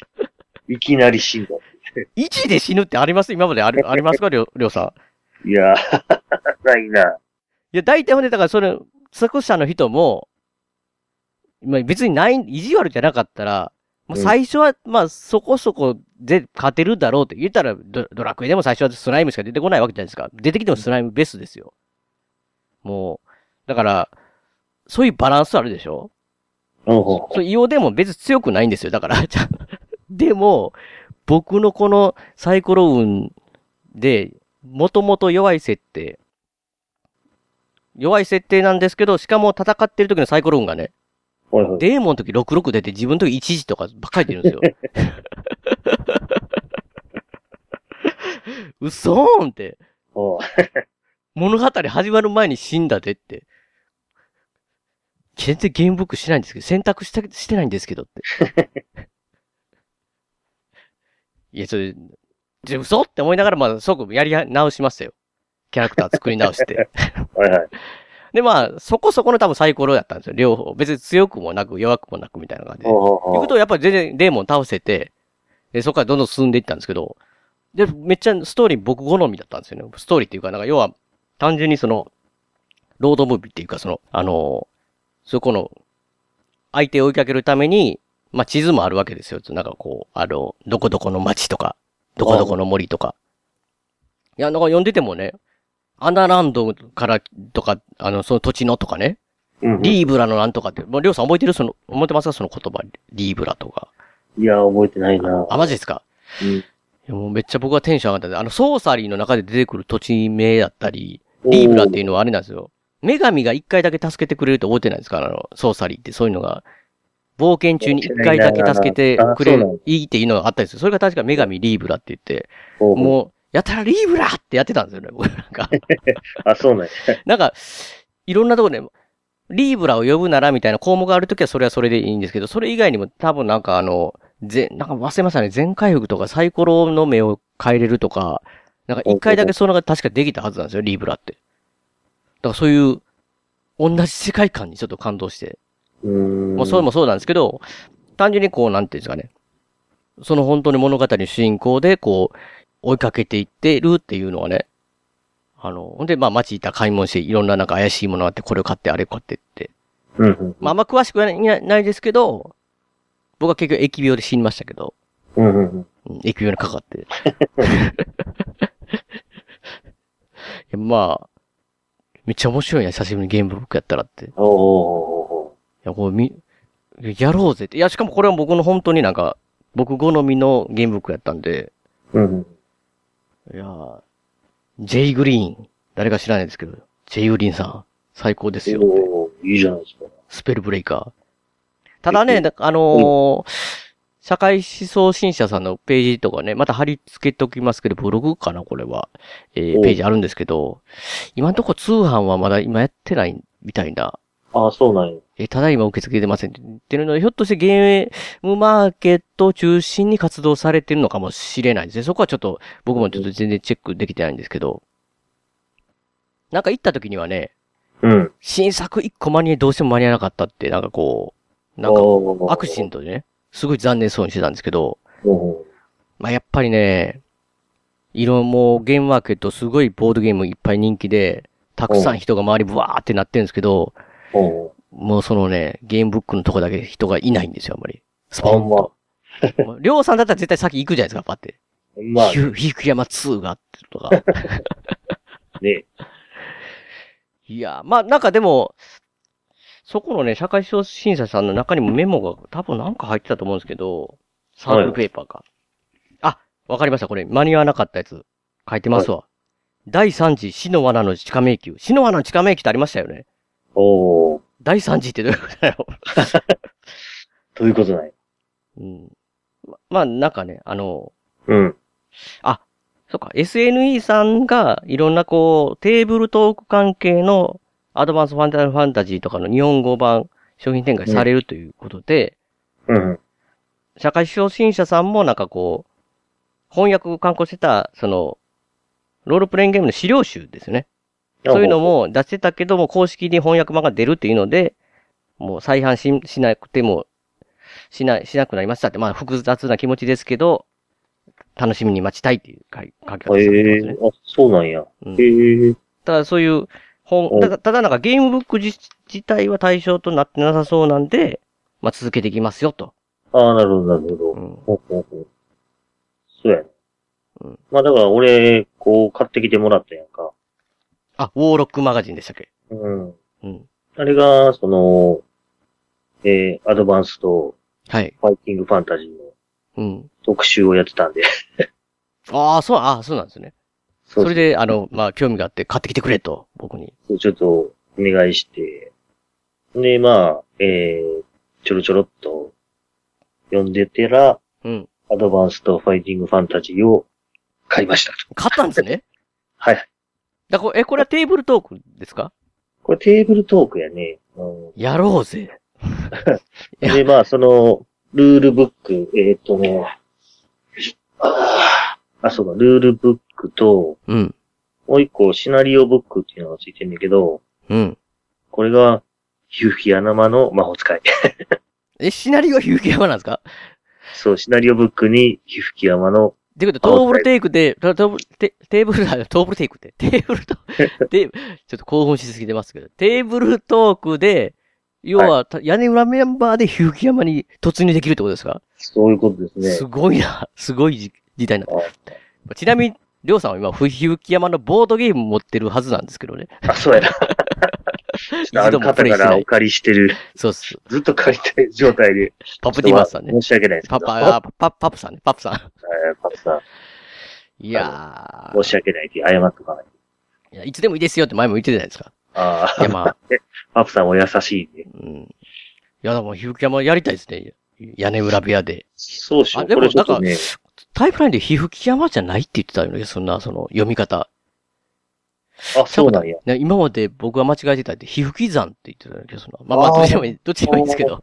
いきなり死んだ。1で死ぬってあります？今までありありますか？りょう、りょうさん。いやー、ないな。いや、大体ほんで、だからそれ、作者の人も、まあ別にない、意地悪じゃなかったら、まあうん最初は、まあそこそこで勝てるだろうって言ったらド、ドラクエでも最初はスライムしか出てこないわけじゃないですか。出てきてもスライムベスですよ。もう、だから、そういうバランスあるでしょ？ほうほそう、イオでも別に強くないんですよ。だから、ちゃんでも、僕のこのサイコロ運で、もともと弱い設定。弱い設定なんですけど、しかも戦ってる時のサイコロ運がね、う。はいはい。デーモンの時66出て自分の時1時とかばっかり出るんですよ。嘘ーんって。物語始まる前に死んだでって。全然ゲームブックしないんですけど、選択したしてないんですけどって。いや、それ、じゃ嘘って思いながら、まあ、即やり直しましたよ。キャラクター作り直して。はいはい。で、まあ、そこそこの多分サイコロやったんですよ。両方。別に強くもなく弱くもなくみたいな感じで。ほうとやっぱり全然デーモン倒せて、で、そこからどんどん進んでいったんですけど、で、めっちゃストーリー僕好みだったんですよね。ストーリーっていうか、なんか要は、単純にその、ロードムービーっていうか、その、あの、そこの、相手を追いかけるために、まあ、地図もあるわけですよ。なんかこう、あの、どこどこの街とか、どこどこの森とか。いや、なんか読んでてもね、アナランドからとか、あの、その土地のとかね、うんうん。リーブラのなんとかって、もうりょうさん覚えてる？その、覚えてます？かその言葉、リーブラとか。いや、覚えてないな。あ、マジですか？うん。いやもうめっちゃ僕はテンション上がった。あの、ソーサリーの中で出てくる土地名だったり、リーブラっていうのはあれなんですよ。女神が一回だけ助けてくれると覚えてないですか？あの、ソーサリーってそういうのが、冒険中に一回だけ助けてくれる、いいっていうのがあったんですよ。それが確か女神リーブラって言って、もう、やたらリーブラってやってたんですよね、僕なんか。あ、そうなんや。なんか、いろんなところで、リーブラを呼ぶならみたいな項目があるときはそれはそれでいいんですけど、それ以外にも多分なんかあの、ぜ、なんか忘れましたね。全回復とかサイコロの目を変えれるとか、なんか一回だけそのが確かできたはずなんですよ、リーブラって。だからそういう、同じ世界観にちょっと感動して。うーん。もうそれもそうなんですけど、単純にこう、なんていうんですかね。その本当に物語の主人公で、こう、追いかけていってるっていうのはね。あの、ほんで、まあ街行ったら買い物して、いろんななんか怪しいものがあって、これを買って、あれを買ってって。うんうん。まああんま詳しくはないないですけど、僕は結局疫病で死にましたけど、うんうん疫病にかかって。まあ、めっちゃ面白いな、久しぶりにゲームブックやったらって。いおーおーおや、これみ、やろうぜって。いや、しかもこれは僕の本当になんか、僕好みのゲームブックやったんで、うんうん。いやー、ジェイグリーン、誰か知らないですけど、ジェイグリーンさん、最高ですよ。おーいいじゃないですか。スペルブレイカー。ただね、だあのー社会思想新社さんのページとかね、また貼り付けておきますけど、ブログかな、これは。えーおページあるんですけど、今のところ通販はまだ今やってないみたいな。ああ、そうなんや。えーただいま受け付けてませんって言ってるので、ひょっとしてゲームマーケットを中心に活動されてるのかもしれないですね。そこはちょっと、僕もちょっと全然チェックできてないんですけど、なんか行った時にはね、うん。新作1個間にどうしても間に合わなかったって、なんかこう、なんかアクシデントでね、すごい残念そうにしてたんですけど、まあ、やっぱりね、色もうゲームマーケットすごいボードゲームいっぱい人気で、たくさん人が周りブワーってなってるんですけど、もうそのね、ゲームブックのとこだけ人がいないんですよ、あんまり。スポンと。りょうさんだったら絶対先行くじゃないですか、パって。まあひ、ゅひくやま2があってとか。ね。いや、まあなんかでも、そこのね、社会審査さんの中にもメモが多分なんか入ってたと思うんですけど、サークルペーパーか。あ、わかりました、これ。間に合わなかったやつ。書いてますわ。第3次死の罠の地下迷宮。死の罠の地下迷宮ってありましたよね。おお第3次ってどういうことだよ。どういうことない？うん。ままあ、なんかね、あの、うん。そっか、SNE さんがいろんなこう、テーブルトーク関係のアドバンスファンタファンタジーとかの日本語版商品展開されるということで、うん。社会初心者さんもなんかこう、翻訳観光してた、その、ロールプレインゲームの資料集ですよね。そういうのも出してたけども、公式に翻訳版が出るっていうので、もう再販ししなくても、しない、しなくなりましたって、まあ複雑な気持ちですけど、楽しみに待ちたいっていう書き方されてええますね。あ、そうなんや。うんへえ。ただそういう本、おただただなんかゲームブック自自体は対象となってなさそうなんで、まあ続けていきますよと。ああ、なるほど、なるほど。うん。ほうほうほう。そうやね。うんまあだから俺、こう買ってきてもらったやんか。あ、ウォーロックマガジンでしたっけ？うん。うん。あれが、その、えー、アドバンスとはい。ファイティングファンタジーのうん。特集をやってたんで。ああ、そう、ああ、そうなんですね。そそれで、あの、まあ、興味があって買ってきてくれと、僕に。そうちょっとお願いして。で、まあ、えー、ちょろちょろっと読んでてら、うん。アドバンスとファイティングファンタジーを買いましたと。買ったんですね？はい。だこえ、これはテーブルトークですか？これテーブルトークやね。うんやろうぜ。で、まあ、その、ルールブック、えーっとね、あ ーあ、そうだ、ルールブックと、うん。もう一個シナリオブックっていうのがついてんだけど、うん。これが、ヒューヒアナマの魔法使い。え、シナリオはヒューキヤマなんですか？そう、シナリオブックにヒューヒアナマの、っていうことは、トーブルテイクで、トトーブルテテーブル、あトーブルテイクって、テーブルと、テーちょっと興奮しすぎてますけど、テーブルトークで、要は、た屋根裏メンバーでヒューキヤマに突入できるってことですか？そういうことですね。すごいな。すごい時時代になっ。ちなみに、りょうさんは今、ヒューキヤマのボードゲーム持ってるはずなんですけどね。あ、そうやな。あ 一度もる方。からお借りしてる、そうっす。ずっと借りてる状態で。パプティマスさんね。申し訳ないですけど。パパ、あパ、パプさんね。パプさん。えーパプさん、いや申し訳ないって謝っとかない。ーいや、いつでもいいですよって前も言ってたじゃないですか。あいや、まあ、あ、パプさんお優しいね。うん。いや、でも、ヒューキヤマやりたいですね。屋根裏部屋で。そうしよう。あでもこれちょっとね、タイプラインで皮膚キヤマじゃないって言ってたよね。そんな、その、読み方。あ、そうなんや。ね今まで僕が間違えてたって、皮膚き山って言ってたんだけど、その、まあまあ、どっちでもいい、どっちでもいいんですけど。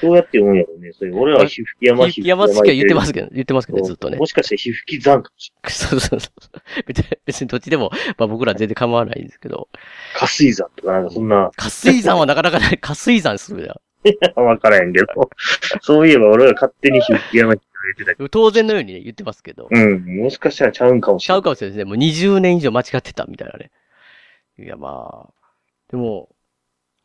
どうやって読むんやろうね。それ俺らは皮膚き山、皮膚き山しか言ってますけど、言ってますけどね、ずっとねも。しかして皮膚き山かもしそうそうそう。別に別にどっちでも、まあ僕ら全然構わないんですけど。れない。下水山とかなんかそんな、加水山はなかなかない、加水山するや わからへんけど。そういえば俺ら勝手に皮膚き山って言ってたけど。ん。当然のようにね、言ってますけど。うん。もしかしたらちゃうんかもしちゃれない。うかもしれないですね。もう20年以上間違ってたみたいなね。いや、まあ。でも、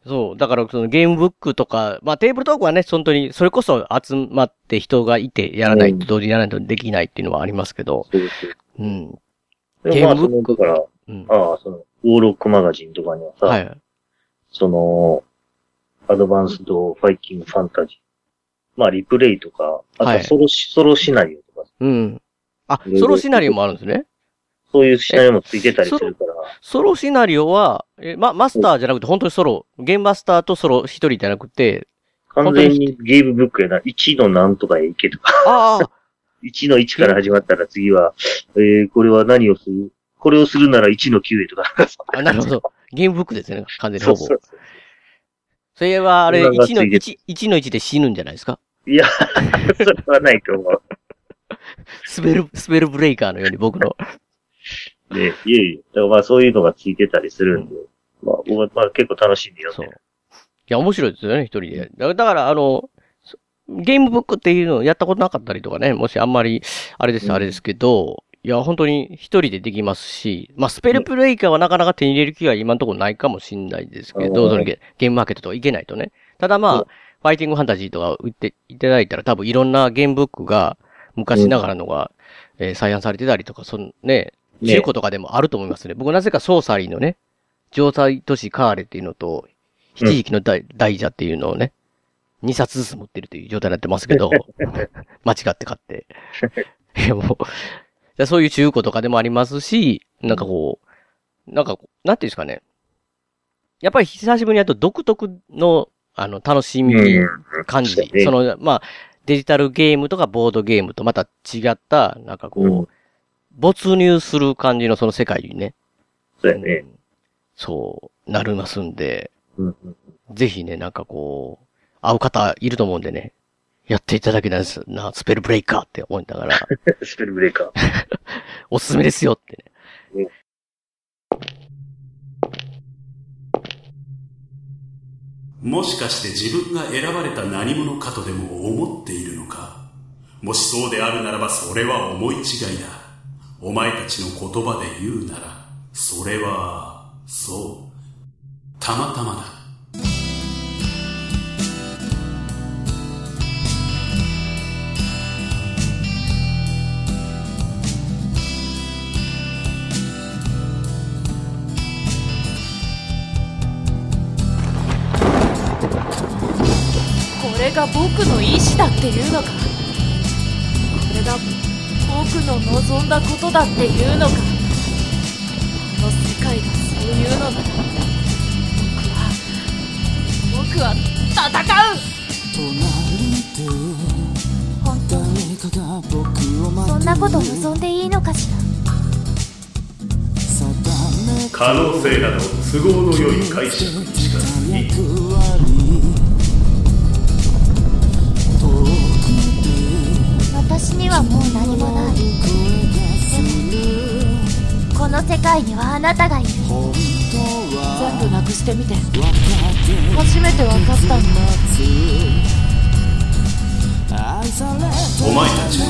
そう。だから、そのゲームブックとか、まあテーブルトークはね、本当に、それこそ集まって人がいてやらないと、同時にやらないとできないっていうのはありますけど。そうそううん。でもまあ、その、ゲームブックだから、うん。ああ、その、ウォーロックマガジンとかにはさ、はい。その、アドバンスドファイティングファンタジー。まあ、リプレイとか、あとははいソロシ、ソロシナリオとか、うん。あソロシナリオもあるんですね。そういうシナリオもついてたりするから、ソロシナリオは、え、ま、マスターじゃなくて、本当にソロ、ゲームマスターとソロ一人じゃなくて、完全にゲームブックやな、1のなんとかへ行けとか、ああ、1の1から始まったら次は、えー、これは何をする？これをするなら1の9へとか。あ、なるほど。ゲームブックですね、完全にほぼ。そうそうそう。それは、あれ、そんなのが1の、ついて1、1の1で死ぬんじゃないですか？いや、それはないと思う。スベル、スベルブレイカーのように僕の。ね、いえいえ。だからまあそういうのがついてたりするんで、まあ僕はまあ結構楽しんで読んそう。でいや、面白いですよね、一人で。だだから、あの、そゲームブックっていうのをやったことなかったりとかね、もしあんまり、あれです、うんあれですけど、いや、本当に一人でできますし、まあ、スペルブレイカーはなかなか手に入れる気は今のところないかもしんないですけど、うんそのゲゲームマーケットとか行けないとね。ただまあ、うんファイティングファンタジーとか売っていただいたら多分いろんなゲームブックが昔ながらのが、えー再販されてたりとか、そのね、ね中古とかでもあると思いますね。僕なぜかソーサリーのね、城塞都市カーレっていうのと、七匹の大大蛇っていうのをね、2冊ずつ持ってるという状態になってますけど、間違って買って。いやもう、じゃあそういう中古とかでもありますし、なんかこう、なんかなんていうんですかね。やっぱり久しぶりにやると独特の、あの、楽しみうん感じ。その、まあ、デジタルゲームとかボードゲームとまた違った、なんかこう、うん没入する感じのその世界にね。そうやね。うんそう、なりますんで、うんうんぜひね、なんかこう、会う方いると思うんでね、やっていただきたいですな、スペルブレイカーって思いながら、スペルブレーカー。おすすめですよってね。もしかして自分が選ばれた何者かとでも思っているのかもしそうであるならばそれは思い違いだ。お前たちの言葉で言うなら、それは、そう、たまたまだ。れが僕の意志だっていうのか？これが僕の望んだことだっていうのか？この世界がそういうのなら僕は僕は戦う！そんなこと望んでいいのかしら？可能性など都合の良い解釈にしかはもう何もないでもこの世界にはあなたがいる全部なくしてみて初めて分かったんだお前たち終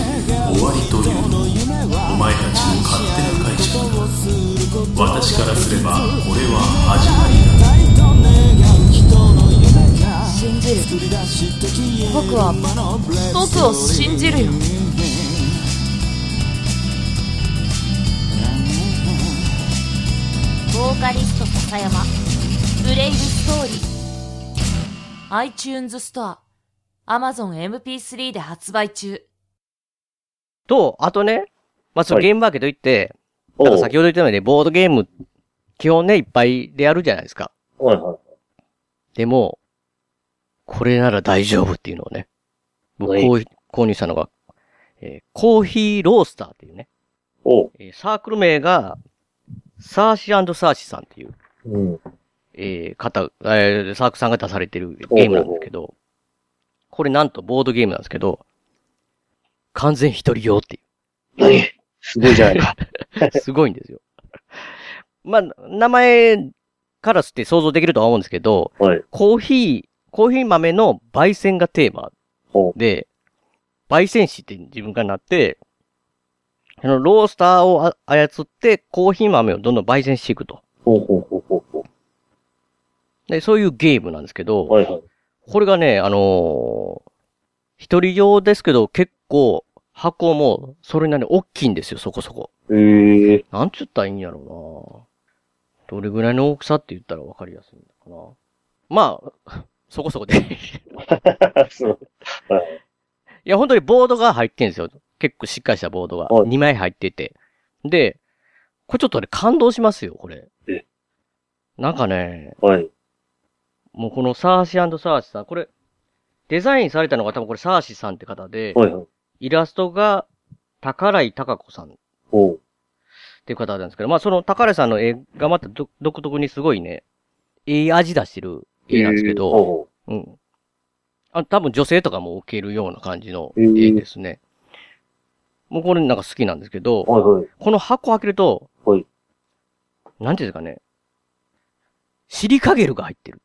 わりというのお前たちの勝手な解釈だ私からすればこれは始まりだ信じる僕は僕を信じるよボーカリスト笹山。ブレイブストーリー。iTunes ストア。Amazon MP3 で発売中。と、あとね、まあ、そのはい。ゲームマーケット行って、おう。なんか先ほど言ったように、ボードゲーム、基本ね、いっぱいでやるじゃないですか。はいはい。でも、これなら大丈夫っていうのをね、僕購入したのが、えーコーヒーロースターっていうね、おう。えーサークル名が、サーシーサーシさんっていう、うん。えー方、えーサークルさんが出されてるゲームなんですけど、これなんとボードゲームなんですけど、完全一人用ってい何？すごいじゃないか。う。すごいんですよ。まあ、名前からして想像できるとは思うんですけど、はい。コーヒー、コーヒー豆の焙煎がテーマ。で、焙煎師って自分からなって、あの、ロースターをあ操って、コーヒー豆をどんどん焙煎していくと。ほうほうほうほうほで、そういうゲームなんですけど、う。はいはい。これがね、あのー一人用ですけど、結構、箱も、それなりに大きいんですよ、そこそこ。へえ。なんちゅったらいいんやろうなどれぐらいの大きさって言ったらわかりやすいのかな。まあ、そこそこで。い。や、本当にボードが入ってんですよ。結構しっかりしたボードが。はい2枚入ってて。で、これちょっとね、感動しますよ、これえ。なんかね、はい。もうこのサーシーサーシさん、これ、デザインされたのが多分これサーシさんって方で、はいはい。イラストが、宝井孝子さんっ。ていう方なんですけど、まあその宝井さんの絵がまたど独特にすごいね、いい味出してる絵なんですけど、ほうん。あ、多分女性とかも受けるような感じの絵ですね。もうこれなんか好きなんですけどう。、はいはい。この箱開けると、はいなんていうんですかね、シリカゲルが入ってる。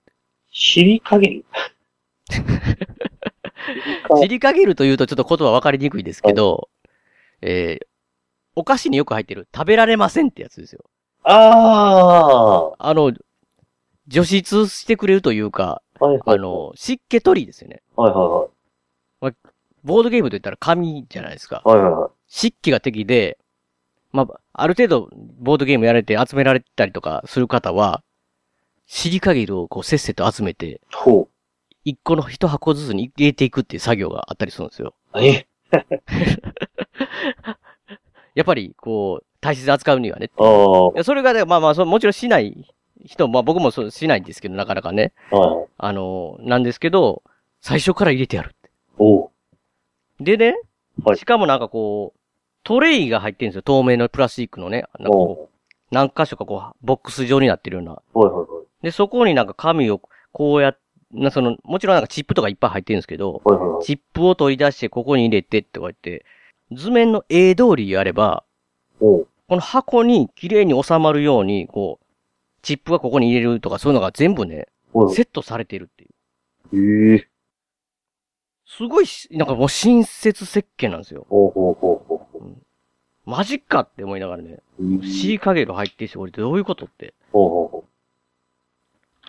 知りかげる？シリカゲルというとちょっと言葉分かりにくいですけど、えー、お菓子によく入ってる、食べられませんってやつですよ。ああの、除湿してくれるというか、あ。はいはい。あの、湿気取りですよね。はいはいボードゲームと言ったら紙じゃないですか。はい。はいはいはい。湿気が敵で、まあ、ある程度、ボードゲームやられて集められたりとかする方は、シリカゲルをこうせっせと集めて、ほ一個の一箱ずつに入れていくっていう作業があったりするんですよ。う。え？やっぱり、こう、大切に扱うにはね。ああ。それがね、まあまあ、そもちろんしない人、まあ僕もそうしないんですけど、なかなかね。いはい。あの、なんですけど、最初から入れてやるって。おう。でね、はいしかもなんかこう、トレイが入ってるんですよ。透明のプラスチックのね。なんかこおう。う、何箇所かこう、ボックス状になってるような。はいはいはい。で、そこになんか紙をこうやっな、その、もちろんなんかチップとかいっぱい入ってるんですけど、はいはいはい。チップを取り出してここに入れてってこうやって、図面の絵通りやれば。この箱に綺麗に収まるように、こう、チップがここに入れるとかそういうのが全部ね、はいセットされてるっていう。ええ。すごいし、なんかもう親切設計なんですよ。ほうほうほうほうほマジかって思いながらね、う。シーカゲル入ってるし、俺どういうことって。ほうほうほ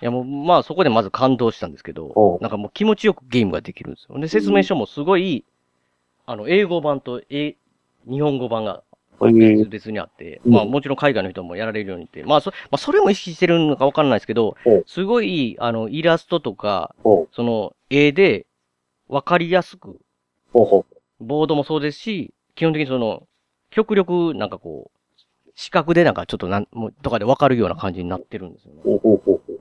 いやもう、まあそこでまず感動したんですけおど、なんかもう気持ちよくゲームができるんですよ。で、説明書もすごい、あの、英語版と英、日本語版がう。ええ。別にあって、うんまあもちろん海外の人もやられるようにって、まあそ、まあそれも意識してるのかわかんないですけどお、すごい、あの、イラストとか。その、絵で、わかりやすく、ほうほボードもそうですし、基本的にその、極力なんかこう、視覚でなんかちょっとなん、もうとかでわかるような感じになってるんですよね。う。ほうほうほうほう。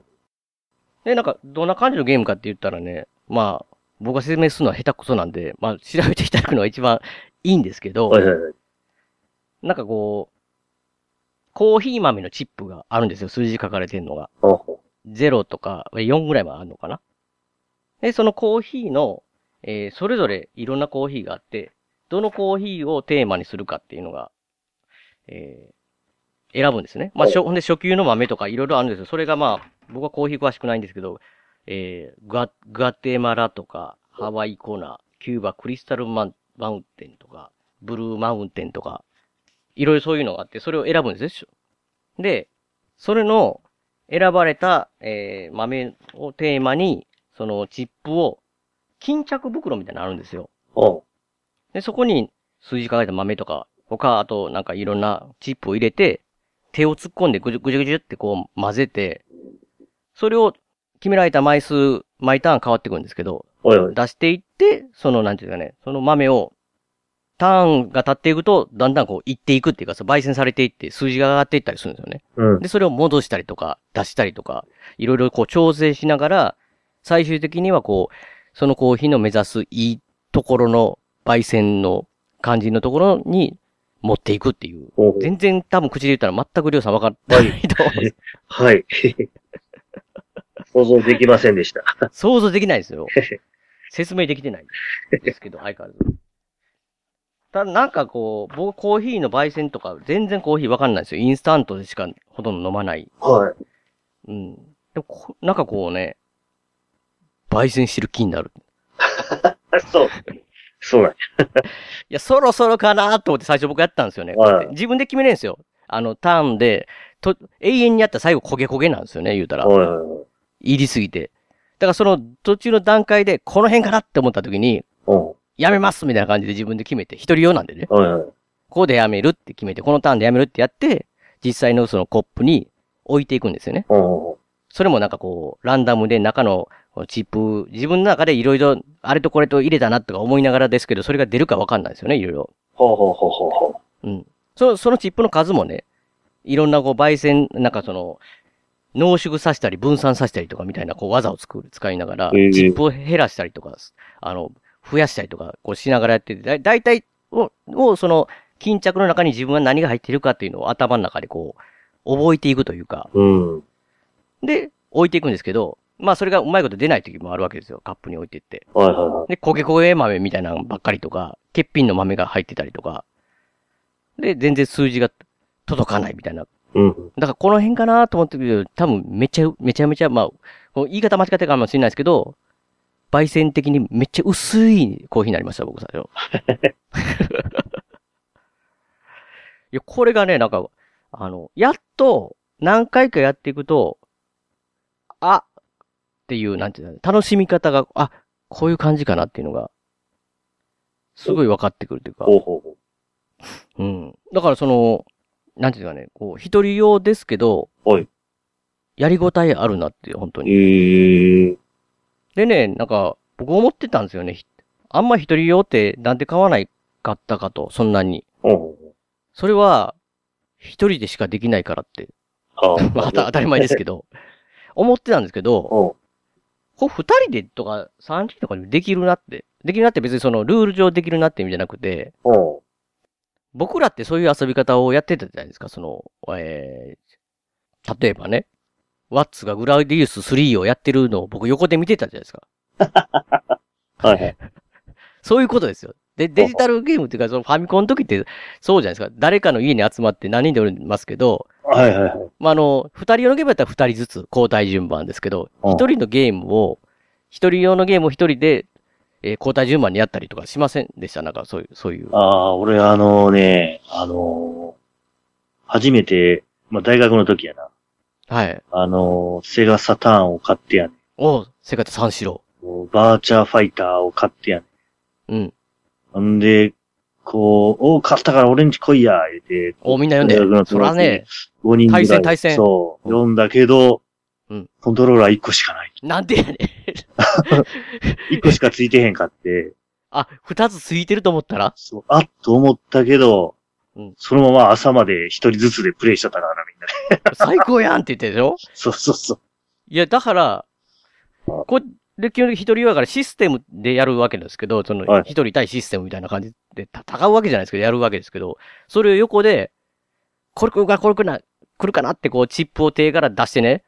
で、なんか、どんな感じのゲームかって言ったらね、まあ、僕が説明するのは下手くそなんで、まあ、調べていただくのが一番いいんですけど、はいはいはい。なんかこう、コーヒー豆のチップがあるんですよ、数字書かれてるのが。ほうほ0とか4ぐらいはあるのかな。で、そのコーヒーの、えーそれぞれいろんなコーヒーがあって、どのコーヒーをテーマにするかっていうのが、えー選ぶんですね。まあ、しょほんで初級の豆とかいろいろあるんですよ。それがまあ、僕はコーヒー詳しくないんですけど、えー、グア、グアテマラとか、ハワイコナ、キューバクリスタルマンマウンテンとか、ブルーマウンテンとか、いろいろそういうのがあって、それを選ぶんですよ。で、それの選ばれた、えー豆をテーマに、そのチップを、巾着袋みたいなのあるんですよ。う。ほで、そこに数字書かれた豆とか、他、あとなんかいろんなチップを入れて、手を突っ込んでぐじゅぐじゅぐじゅってこう混ぜて、それを決められた枚数、毎ターン変わってくるんですけど、う。はいはい。出していって、その、なんていうかね、その豆を、ターンが経っていくと、だんだんこう、いっていくっていうか、焙煎されていって、数字が上がっていったりするんですよね。うん。で、それを戻したりとか、出したりとか、いろいろこう調整しながら、最終的にはこう、そのコーヒーの目指すいいところの焙煎の感じのところに持っていくっていう。全然多分口で言ったら全くりょうさん分かってないと思うんです。はい。想像できませんでした。想像できないですよ。説明できてないですけど、相変わらず。ただなんかこう、僕コーヒーの焙煎とか全然コーヒー分かんないですよ。インスタントでしかほとんど飲まない。はい。うん。でもこ、なんかこうね、焙煎してる気になる。そう。そうなん いや、そろそろかなと思って最初僕やったんですよね。はい自分で決めれるんですよ。あの、ターンで、と、永遠にやったら最後焦げ焦げなんですよね、言うたら。入りすぎて。だからその途中の段階で、この辺かなって思った時に、うん。やめますみたいな感じで自分で決めて、一人用なんでね。ここでやめるって決めて、このターンでやめるってやって、実際のそのコップに置いていくんですよね。うん。それもなんかこう、ランダムで中のチップ、自分の中でいろいろ、あれとこれと入れたなとか思いながらですけど、それが出るかわかんないですよね、いろいろ。ほうほうほうほうほうん。そそのチップの数もね、いろんなこう、焙煎、なんかその、濃縮させたり分散させたりとかみたいなこう技を作る、使いながら、チップを減らしたりとか、あの、増やしたりとか、こうしながらやってて、だだいたいを、をその、巾着の中に自分は何が入っているかっていうのを頭の中でこう、覚えていくというか、う。うん。で、置いていくんですけど、まあそれがうまいこと出ない時もあるわけですよ。カップに置いていって。はいはいはい。で、焦げ焦げ豆みたいなのばっかりとか、欠品の豆が入ってたりとか、で、全然数字が届かないみたいな。うん。だからこの辺かなと思ってるけど、多分めちゃ、めちゃめちゃ、まあ、言い方間違ってるかもしれないですけど、焙煎的にめっちゃ薄いコーヒーになりました、僕最初。いや、これがね、なんか、あの、やっと、何回かやっていくと、あっていう、なんていうの、楽しみ方が、あ、こういう感じかなっていうのが、すごい分かってくるっていうか、ほうほうほうん。だからその、なんていうかね、こう、一人用ですけど、はいやりごたえあるなっていう、本当う。に。ええでね、なんか、僕思ってたんですよね。ひあんま一人用ってなんで買わないかったかと、そんなに。ほうほうそれは、一人でしかできないからって。まあ、当た当たり前ですけど、思ってたんですけど、ど。こう二人でとか三人とかでできるなって。できるなって別にそのルール上できるなって意味じゃなくて、うん。うん。僕らってそういう遊び方をやってたじゃないですか、その、えー、例えばね、ワッツがグラディウス3をやってるのを僕横で見てたじゃないですか。はいはい。そういうことですよ。で、デジタルゲームっていうか、そのファミコンの時ってそうじゃないですか。誰かの家に集まって何人でおりますけど、はいはいはい。まあ、あの、二人用のゲームだったら二人ずつ交代順番ですけど、うん一人のゲームを、一人用のゲームを一人で、えー交代順番にやったりとかしませんでした？なんかそういう、そういう。ああ、俺あのね、あのー初めて、まあ大学の時やな。はい。あのーセガサターンを買ってやねおう、セガテ三四郎。バーチャーファイターを買ってやねうん。ん。ほんで、こう、お買ったから俺んち来いや、言うて。おみんな読んで。そらね、5人ぐらい。対戦対戦そう。うん読んだけど、うんコントローラー1個しかない。なんでやねん。1個しかついてへんかって、あ、二つついてると思ったら？そう、あっと思ったけど、うんそのまま朝まで一人ずつでプレイしちゃったからな、みんなで。最高やんって言ってるでしょ？そうそうそう。いや、だから、あこれ、基本的に一人用だからシステムでやるわけですけど、そのはい、一人対システムみたいな感じで戦うわけじゃないですけど、やるわけですけど、それを横で、これ来るか、これ来るな、来るかなってこう、チップを手から出してね、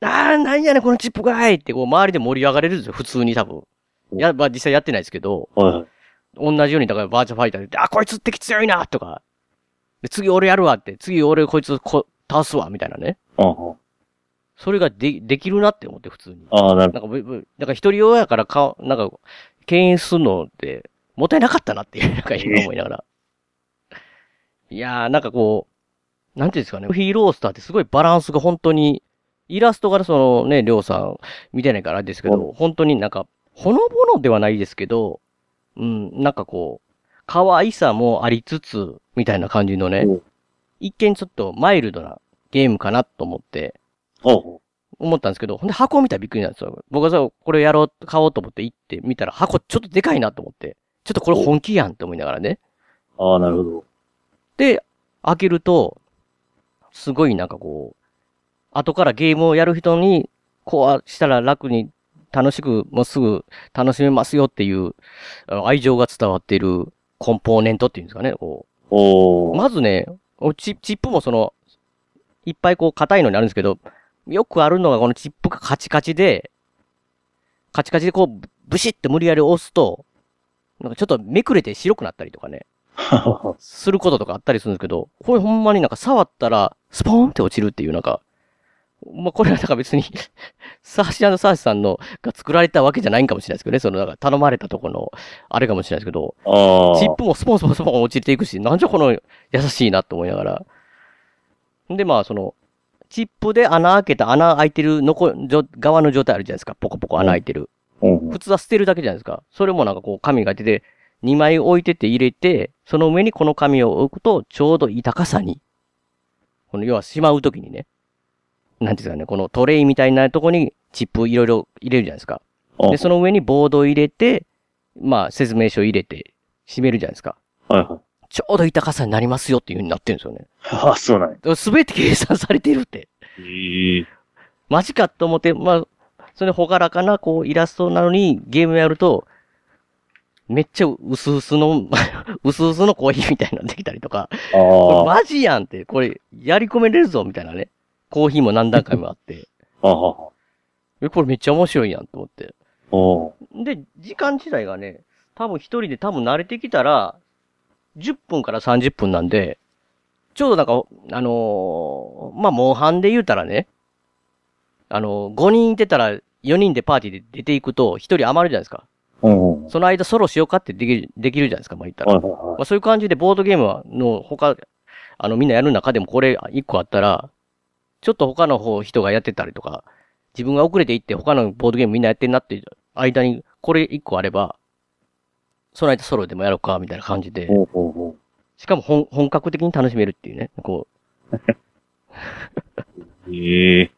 あー、なんやねん、このチップかいってこう、周りで盛り上がれるんですよ、普通に多分。いや、まあ実際やってないですけど、はいはい。同じように、だからバーチャファイターで、あ、こいつ敵強いなとか、で次俺やるわって、次俺こいつこ倒すわ、みたいなね。うんうんそれがで、できるなって思って、普通に。ああ、なるなんかなんか一人用やからか、なんか、敬遠するのって、もったいなかったなっていう、なんか今思いながら。いやー、なんかこう、なんていうんですかね、ヒーロースターってすごいバランスが本当に、イラストからそのね、りょうさん見てないからですけど、本当になんか、ほのぼのではないですけど、うん、なんかこう、可愛さもありつつ、みたいな感じのねうん、一見ちょっとマイルドなゲームかなと思って、思ったんですけど、ほんで箱を見たらびっくりなんですよ。僕はさ、これやろう、買おうと思って行って見たら箱ちょっとでかいなと思って、ちょっとこれ本気やんって思いながらね。う。ああ、なるほど。で、開けると、すごいなんかこう、後からゲームをやる人に、こうしたら楽に楽しく、もうすぐ楽しめますよっていう、愛情が伝わっているコンポーネントっていうんですかね、こう。おー。まずね、おチチップもその、いっぱいこう硬いのにあるんですけど、よくあるのがこのチップがカチカチで、カチカチでこう、ブシッて無理やり押すと、なんかちょっとめくれて白くなったりとかね、することとかあったりするんですけど、これほんまになんか触ったら、スポーンって落ちるっていうなんか、まあ、これはなんか別に サーシサーシさんのが作られたわけじゃないんかもしれないですけどね、そのなんか頼まれたとこの、あれかもしれないですけど。チップもスポンスポンスポン落ちていくし、なんじゃこの優しいなと思いながら。で、まあ、その、チップで穴開けた穴開いてるのこ、じょ側の状態あるじゃないですか。ポコポコ穴開いてる。普通は捨てるだけじゃないですか。それもなんかこう紙が入ってて、2枚置いてて入れて、その上にこの紙を置くと、ちょうどいい高さに、この要はしまうときにね、なんていうんですかね、このトレイみたいなとこにチップいろいろ入れるじゃないですか。あで、その上にボードを入れて、まあ、説明書入れて、閉めるじゃないですか。はいはい。ちょうどいい高さになりますよっていう風になってるんですよね。ああ、そうなんや。すべて計算されてるって。ええマジかと思って、まあ、それほがらかな、こう、イラストなのに、ゲームやると、めっちゃ薄々の、薄々のコーヒーみたいなのできたりとか、これあマジやんって、これ、やり込めれるぞ、みたいなね。コーヒーも何段階もあって。あ。ああ。え、これめっちゃ面白いやんと思って。おーで、時間自体がね、多分一人で多分慣れてきたら、10分から30分なんで、ちょうどなんか、あのーまあ、モンハンで言うたらね、あのー、5人いてたら4人でパーティーで出ていくと1人余るじゃないですか。その間ソロしようかってできる、できるじゃないですか、まあ言ったら。まあそういう感じでボードゲームはの他、あのみんなやる中でもこれ一個あったら、ちょっと他の方人がやってたりとか、自分が遅れていって他のボードゲームみんなやってんなっていう間にこれ一個あれば、その間ソロでもやろうかみたいな感じでうほうほしかも本本格的に楽しめるっていうね、こう、う。ええい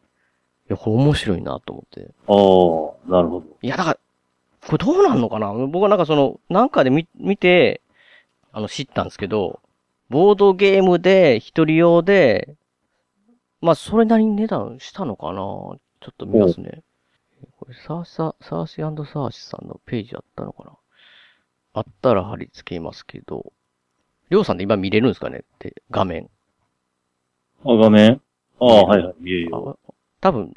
や、これ面白いなと思って。ああ、なるほど。いや、だから、これどうなんのかな？僕はなんかその、なんかで見、見て、あの、知ったんですけど、ボードゲームで、一人用で、まあ、それなりに値段したのかな？ちょっと見ますね。これ、サーシサ、サーシサーシさんのページあったのかな？あったら貼り付けますけど、りょうさんで今見れるんですかね？って、画面。あ、画面？ああ、はいはい。いえいえ。あ多分、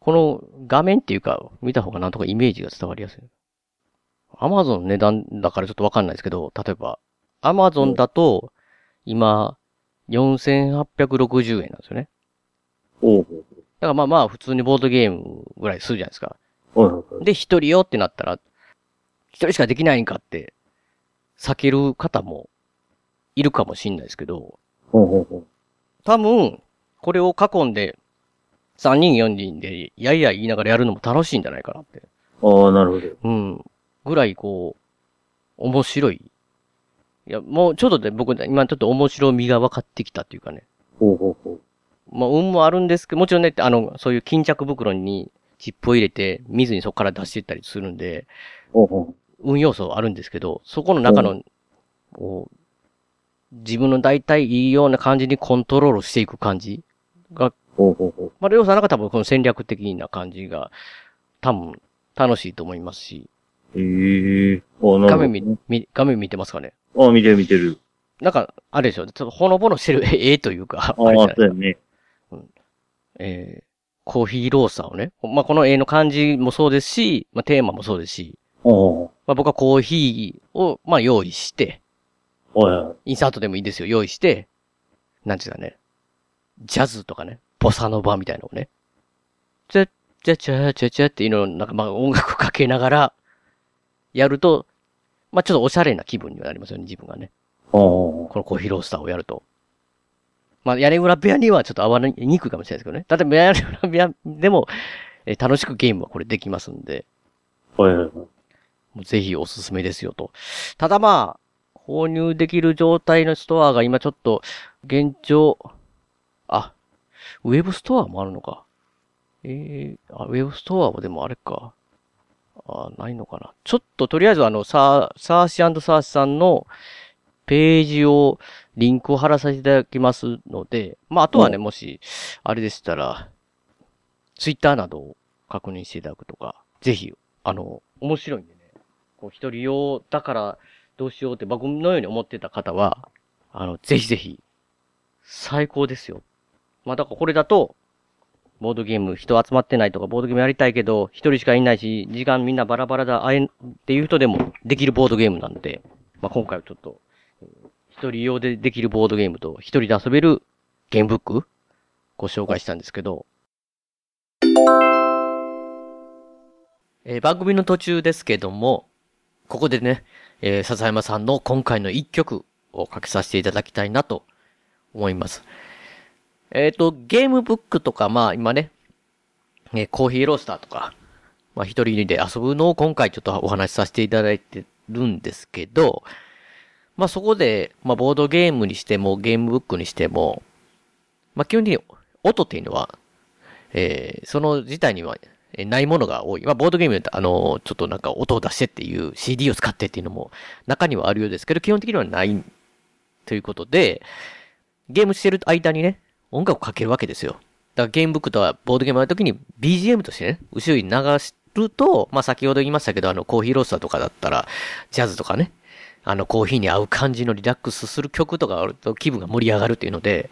この画面っていうか、見た方がなんとかイメージが伝わりやすい。アマゾンの値段だからちょっとわかんないですけど、例えば、アマゾンだと、今、4860円なんですよね。ほうだからまあまあ、普通にボードゲームぐらいするじゃないですか。で、一人よってなったら、一人しかできないんかって、避ける方もいるかもしんないですけど、ほうほうほう。多分、これを囲んで、3人4人で、やいや言いながらやるのも楽しいんじゃないかなって。ああ、なるほど。うん。ぐらい、こう、面白い。いや、もうちょっとで僕、今ちょっと面白みが分かってきたっていうかね。ほうほうほう。まあ、運もあるんですけど、もちろんね、あの、そういう巾着袋にチップを入れて、見ずにそこから出していったりするんで、ほうほ運要素あるんですけど、そこの中の、こう自分の大体いいような感じにコントロールしていく感じが。まあ、りょう。さんなんか多分この戦略的な感じが、多分楽しいと思いますし、ええああ、なるほど。画面見、み画面見てますかね？ああ、見てる見てる。なんか、あれでしょ？ちょっとほのぼのしてる 絵絵というか、ああ、そうやね。えー、コーヒーロースターをね、まあ、この絵の感じもそうですし、まあ、テーマもそうですし、ほまあ、僕はコーヒーを、まあ、用意して、うほう。はいはい。インサートでもいいですよ、用意して、なんていうかね、ジャズとかね、ボサノバみたいなのをね、チャッチャッチャッチャッチャッっていうのを、なんかまあ音楽をかけながら、やると、まあちょっとおしゃれな気分にはなりますよね、自分がね。このコーヒーロースターをやると。まあ屋根裏部屋にはちょっと合わにくいかもしれないですけどね。だって屋根裏部屋でも、えー楽しくゲームはこれできますんで。はいはいはい。ぜひおすすめですよと。ただまあ、購入できる状態のストアが今ちょっと、現状、あ、ウェブストアもあるのか。えー、あ、ウェブストアはでもあれか。あ、ないのかな。ちょっととりあえずあの、サー、サーシサーシさんのページを、リンクを貼らさせていただきますので、まああとはね、うもし、あれでしたら、ツイッターなどを確認していただくとか、ぜひ、あの、面白いんでね、こう一人用だからどうしようって僕のように思ってた方は、あの、ぜひぜひ、最高ですよ。まあだからこれだと、ボードゲーム人集まってないとか、ボードゲームやりたいけど、一人しかいないし、時間みんなバラバラだ、会えんっていう人でもできるボードゲームなんで、まあ今回はちょっと、一人用でできるボードゲームと、一人で遊べるゲームブック、ご紹介したんですけど、えー番組の途中ですけども、ここでね、えー笹山さんの今回の一曲をかけさせていただきたいなと思います。えっ、と、ゲームブックとか、まあ今ね、えーコーヒーロースターとか、まあ一人で遊ぶのを今回ちょっとお話しさせていただいてるんですけど、まあそこで、まあボードゲームにしてもゲームブックにしても、まあ基本的に音っていうのは、えーその自体にはないものが多い。まあ、ボードゲームであの、ちょっとなんか音を出してっていう CD を使ってっていうのも中にはあるようですけど、基本的にはないということで、ゲームしてる間にね、音楽をかけるわけですよ。だからゲームブックとはボードゲームの時に BGM としてね、後ろに流ると、まあ、先ほど言いましたけど、あの、コーヒーロースターとかだったら、ジャズとかね、あの、コーヒーに合う感じのリラックスする曲とかあると気分が盛り上がるっていうので、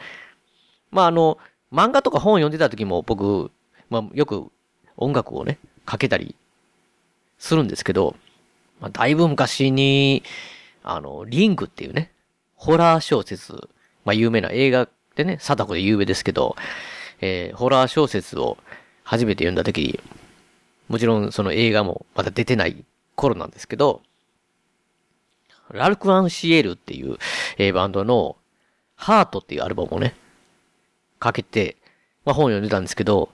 まあ、あの、漫画とか本を読んでた時も僕、まあ、よく音楽をね、かけたりするんですけど、まあ、だいぶ昔に、あの、リングっていうね、ホラー小説、まあ、有名な映画でね、貞子で有名ですけど、えーホラー小説を初めて読んだ時に、もちろんその映画もまだ出てない頃なんですけど、ラルク・アンシエルっていう、えーバンドの、ハートっていうアルバムをね、かけて、まあ本を読んでたんですけど、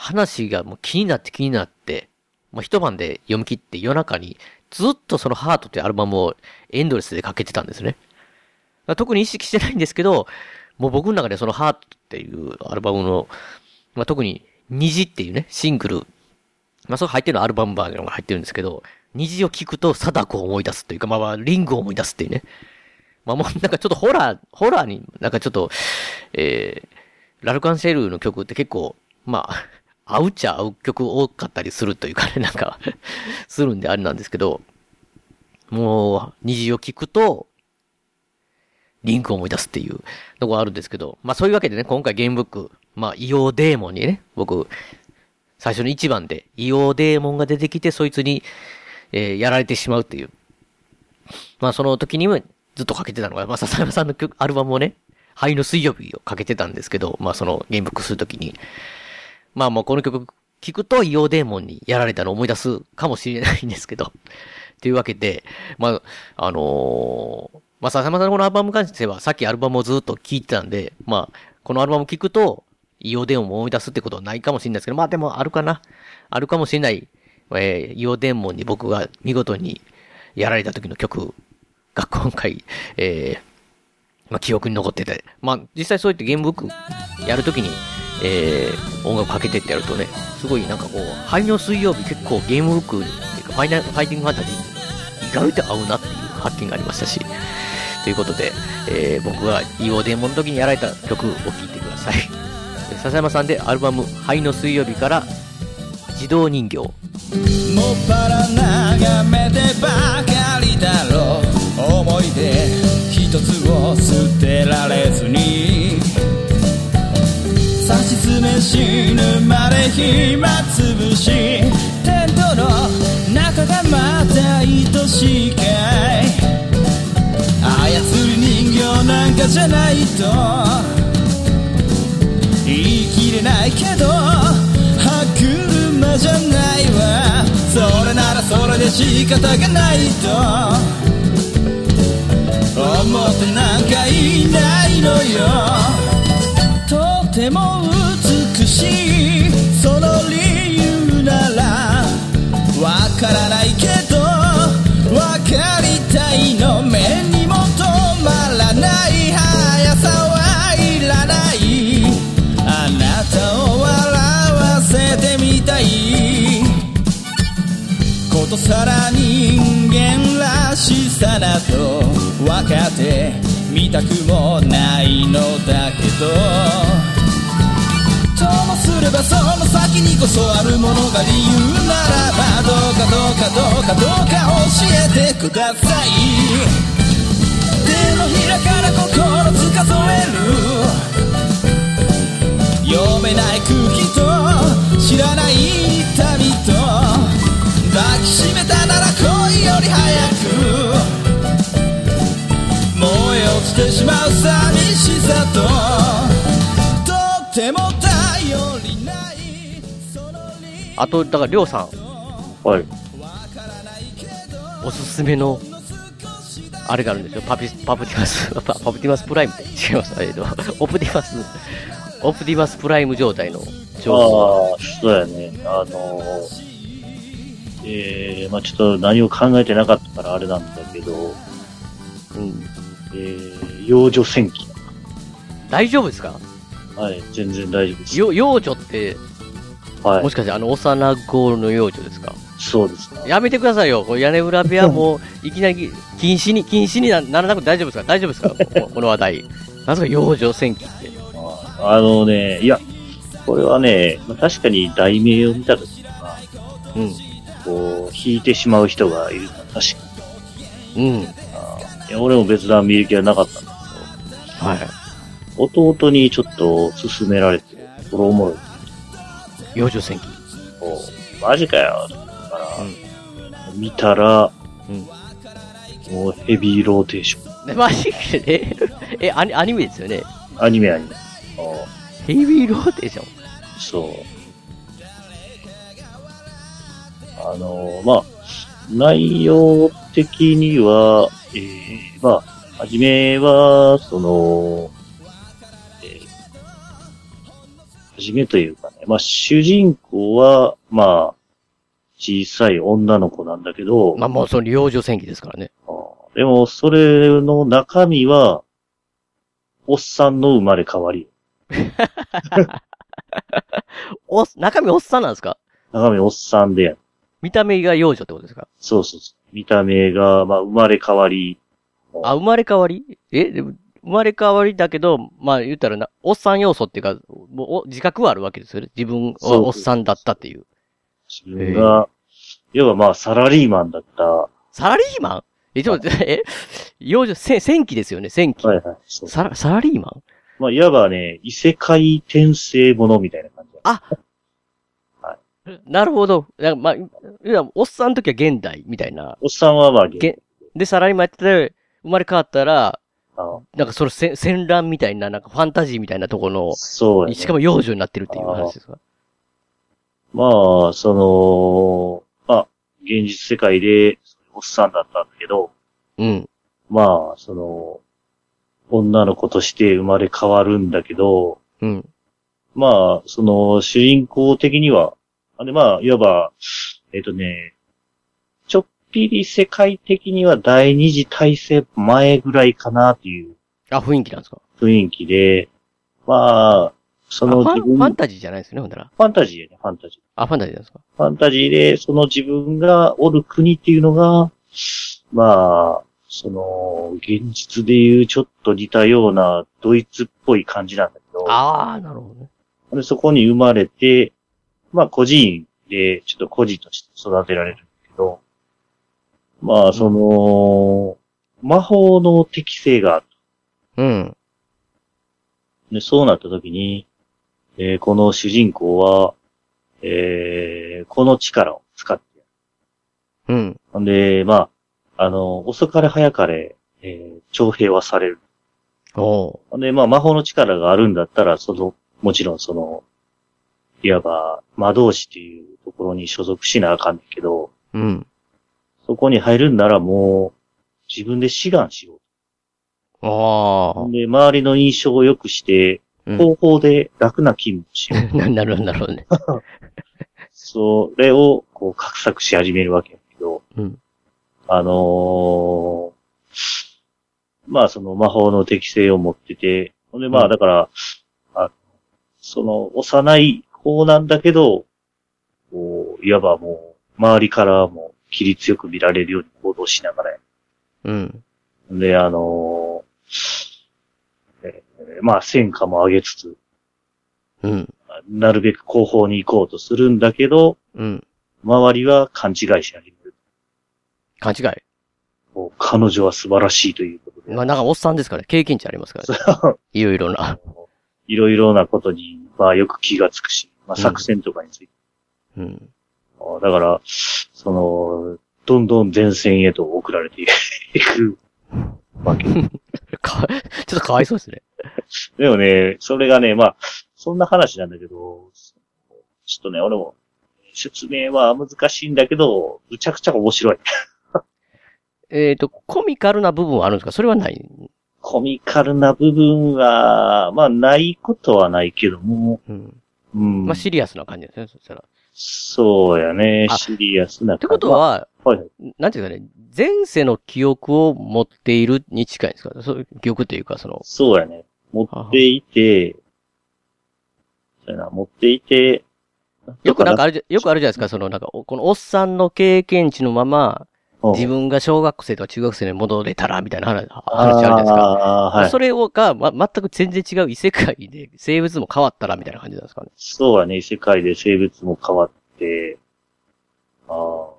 話がもう気になって気になって、まあ一晩で読み切って夜中にずっとそのハートっていうアルバムをエンドレスでかけてたんですね。特に意識してないんですけど、もう僕の中でそのハートっていうアルバムの、まあ特に虹っていうね、シングル、まあそれ入ってるのアルバムバージョンが入ってるんですけど、虹を聞くと貞子を思い出すというか、まあまあリングを思い出すっていうね。まあもうなんかちょっとホラー、ホラーになんかちょっと、えー、ラルカンシェルの曲って結構、まあ、合うっちゃ合う曲多かったりするというかね、なんか、するんであれなんですけど、もう、虹を聞くと、リンクを思い出すっていうのがあるんですけど、まあそういうわけでね、今回ゲームブック、まあ、イオデーモンにね、僕、最初の一番で、イオデーモンが出てきて、そいつに、えーやられてしまうっていう。まあその時にもずっとかけてたのが、まあ笹山さんの曲、アルバムをね、灰の水曜日をかけてたんですけど、まあそのゲームブックするときに、まあもうこの曲聞くとイオデーモンにやられたのを思い出すかもしれないんですけど、というわけで、まあ、あのーまあ笹山さんのこのアルバムに関しては、さっきアルバムをずっと聴いてたんで、まあ、このアルバム聞くと、イオデーモンを思い出すってことはないかもしれないですけど、まあでもあるかな。あるかもしれない、えー、イオデーモンに僕が見事にやられた時の曲が今回、えー、まあ、記憶に残ってて、まあ、実際そうやってゲームブックやるときに、えー、音楽かけてってやるとね、すごいなんかこう、灰の水曜日結構ゲームブックっていうか、ファイナル、ファイティングファンタジー、意外と合うなっていう発見がありましたし、ということで、えー、僕がイオデモの時にやられた曲を聴いてください。笹山さんでアルバム、灰の水曜日から、自動人形。もっぱら眺めてばかりだろう思い出一つを捨てられずに差し詰め死ぬまで暇つぶし。テントの中がまた愛しいかい操り人形なんかじゃないと。言い切れないけど歯車じゃないわ。それならそれで仕方がないと。思ってなんかいないのよ。とてもしいその理由ならわからないけどわかりたいの目にも止まらない速さはいらないあなたを笑わせてみたいことさら人間らしさなど分かってみたくもないのだけどればその先にこそあるものが理由ならばどうかどうかどうかどうか教えてください手のひらから心つかぞえる。読めない空気と知らない痛みと抱きしめたなら恋より早く燃え落ちてしまう寂しさととってもあと、だから、りょうさん、はい。おすすめの、あれがあるんですよ。パピ、パプティマス、パパプティマスプライムって違います。えっと、オプティマス、オプティマスプライム状態の情報。ああ、そうやね。あのー、えー、まあちょっと何を考えてなかったからあれなんだけど、うん。えー、幼女戦記。大丈夫ですか？はい、全然大丈夫です。よ、幼女って、はいもし、かしてあの幼子の幼女ですか？そうですね。やめてくださいよ。これ屋根裏部屋も、いきなり禁止に、禁止になならなくて大丈夫ですか？大丈夫ですか？こ この話題。なんすか幼女戦記って。ああのね、いや、これはね、まあ、確かに題名を見たときには、うん。こう、引いてしまう人がいる確かに。うん。いや俺も別段見る気はなかったんだはい。けど、弟にちょっと勧められて、これおもろい。幼女戦記。こうマジかよ、だから、うん見たら、うん。もうヘビーローテーション。でマジでえ、え、アニアニメですよね。アニメアニメ。あヘビーローテーション？そう。あのーまあ、内容的には、えー、まあ、はじめは、その、じめというかね、まあ、主人公は、まあ、小さい女の子なんだけど、まあもうその幼女戦記ですからね。でも、それの中身は、おっさんの生まれ変わり。お、中身おっさんなんですか？中身おっさんで、見た目が幼女ってことですか？そうそうそう。見た目が、まあ、生まれ変わり。あ、生まれ変わり？えでも生まれ変わりだけど、まあ言ったらな、おっさん要素っていうか、もうお自覚はあるわけですよね。自分はおっさんだったっていう。自分が、要はまあ、サラリーマンだった。はサラリーマン？え、ちょっとえ？幼女、せ戦記ですよね、戦記。いはい。そうサラ、サラリーマン？まあ、いわばね、異世界転生ものみたいな感じだ。なるほど。なんかまあ、いやおっさんの時は現代みたいな。おっさんはまあ、げで、サラリーマンやってて、生まれ変わったら、あなんかそれ戦戦乱みたいな、なんかファンタジーみたいなところそうね。しかも幼女になってるっていう話ですか？まあ、その、まあ、現実世界で、おっさんだったんだけど、うん。まあ、その、女の子として生まれ変わるんだけど、うん。まあ、その、主人公的には、あれまあ、いわば、えっ、とね、ぴり世界的には第二次大戦前ぐらいかなっていうあ、雰囲気なんですか？雰囲気で、まあ、そのあファン自分、ファンタジーじゃないですよね、ほんなら。ファンタジーやね、ファンタジー。あ、ファンタジーなんですか？ファンタジーで、その自分がおる国っていうのが、まあ、その、現実でいうちょっと似たようなドイツっぽい感じなんだけど、ああ、なるほどね。でそこに生まれて、まあ個人で、ちょっと孤児として育てられるんだけど、まあその、魔法の適性がある。うん。で、そうなった時に、えーこの主人公は、えーこの力を使ってやるうん。ほんで、まあ、あの、遅かれ早かれ、えー徴兵はされる。おうほんで、まあ、魔法の力があるんだったら、その、もちろんその、いわば、魔導士っていうところに所属しなあかんねんけど、うん。そこに入るんならもう、自分で志願しよう。あほんで、周りの印象を良くして、うん方法で楽な勤務をしよう。あ。なるほど、なるほどね。それを、こう、画策し始めるわけやけど、うん。あのーまあその魔法の適性を持ってて、ほんでまうんあだから、あその幼い子なんだけど、こういわばもう、周りからも規律よく見られるように行動しながらやうん。で、あのーえーまあ戦果も上げつつ、うん。なるべく後方に行こうとするんだけど、うん。周りは勘違いし始める。勘違い？彼女は素晴らしいということで。まあ、なんかおっさんですからね。経験値ありますからね。いろいろな。いろいろなことに、まあよく気がつくし、まあうん作戦とかについて。うん。だから、その、どんどん前線へと送られていく わけ。か、ちょっとかわいそうですね。でもね、それがね、まあ、そんな話なんだけど、ちょっとね、俺も、説明は難しいんだけど、むちゃくちゃ面白い。えっと、コミカルな部分はあるんですか？それはない。コミカルな部分は、まあ、ないことはないけども、うん。うん。まあ、シリアスな感じですね、そしたら。そうやね、あシリアスな。ってこと、は、はいはい。なんていうかね、前世の記憶を持っているに近いんですか？そういう記憶というか、その、そうやね。持っていて、そうやな、持っていて、よくなんかあるじゃ、よくあるじゃないですか、そのなんか、おこのおっさんの経験値のまま、うん自分が小学生とか中学生に戻れたら、みたいな話話あるじゃないですか。はい。それをが、ま、全く全然違う異世界で生物も変わったら、みたいな感じなんですかね。そうやね、世界で生物も変わって、あー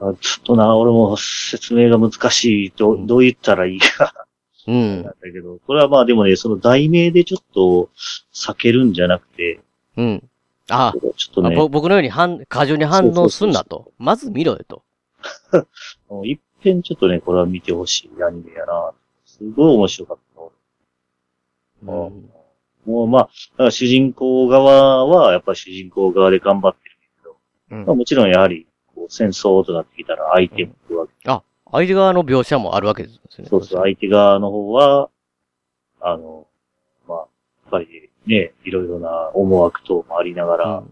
あ。ちょっとな、俺も説明が難しい。どどう言ったらいいか。うんなん。だけど、これはまあでもね、その題名でちょっと避けるんじゃなくて、うん。あちょっとね、僕のように反、過剰に反応すんなと。まず見ろよと。一遍ちょっとね、これは見てほしい。アニメやな。すごい面白かった。うん。もうまあ、主人公側は、やっぱり主人公側で頑張ってるけど、うん。まあ、もちろんやはり、戦争となってきたら相手も来るわけ。あ、相手側の描写もあるわけですね。そうそう、相手側の方は、あの、まあ、やっぱりね、いろいろな思惑等もありながら、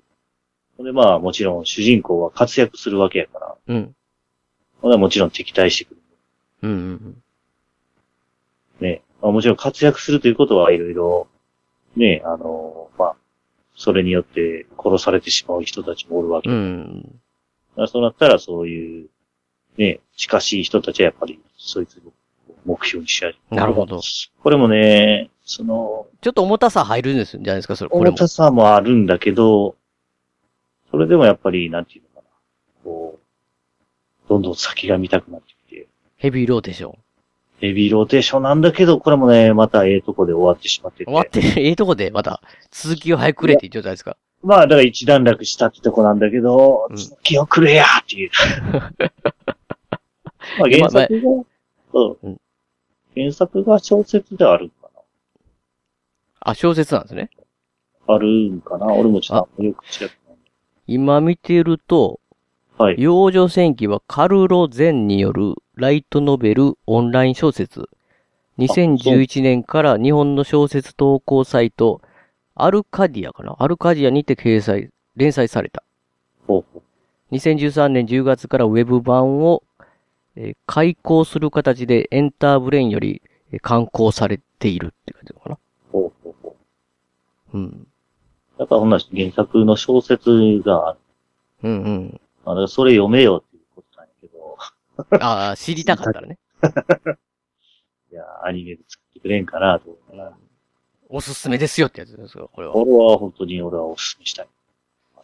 ほんでまあ、もちろん主人公は活躍するわけやから、うん。うん。ほんでもちろん敵対してくる。うんうんね。まあ、もちろん活躍するということはいろいろ、ね、あの、まあ、それによって殺されてしまう人たちもおるわけ。うん。そうなったらそういう、ね、近しい人たちはやっぱり、そいつを目標にしちゃう。なるほど。これもね、その、ちょっと重たさ入るんですじゃないですか、それ。重たさもあるんだけど、それでもやっぱり、なんていうのかな。こう、どんどん先が見たくなってきて、ヘビーローテーション。ヘビーローテーションなんだけど、これもね、またええとこで終わってしまってて。終わって、ええとこで、また、続きを早くくれって言っちゃうじゃないですか？まあ、だから一段落したってとこなんだけど、うん続きをくれやっていう。まあ原作が、そううん原作が小説であるんかあ、小説なんですね。なあるんかな俺もちょっとよく知らない。今見てると、はい。幼女戦記はカルロ・ゼンによるライトノベルオンライン小説。2011年から日本の小説投稿サイト、アルカディアかな？アルカディアにて掲載、連載された。ほうほう2013年10月からウェブ版を、えー開講する形でエンターブレインよりえー刊行されているって感じなのかな？ほうほうほう。うん。だからほんなら原作の小説がある。うんうん。あだからそれ読めよっていうことなんやけど、ああ、知りたかったらね。いや、アニメで作ってくれんかなと思ったら、おすすめですよってやつですよ、これは。俺は本当に俺はお勧めしたい。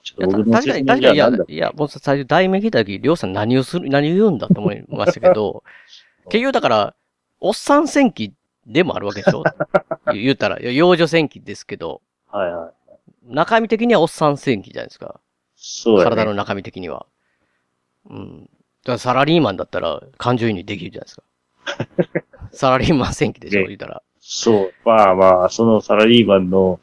ちょいやっと僕の確かに、確かに、いやいや、もう最初題名聞いたとき、りょうさん何をする、何を言うんだと思いましたけど、結局だから、おっさん戦記でもあるわけでしょ？言言ったら、幼女戦記ですけど、はいはい。中身的にはおっさん戦記じゃないですか。そうやね。体の中身的には。うん。だからサラリーマンだったら感情移入できるじゃないですか。サラリーマン戦記でしょね言ったら。そう。まあまあ、そのサラリーマンの、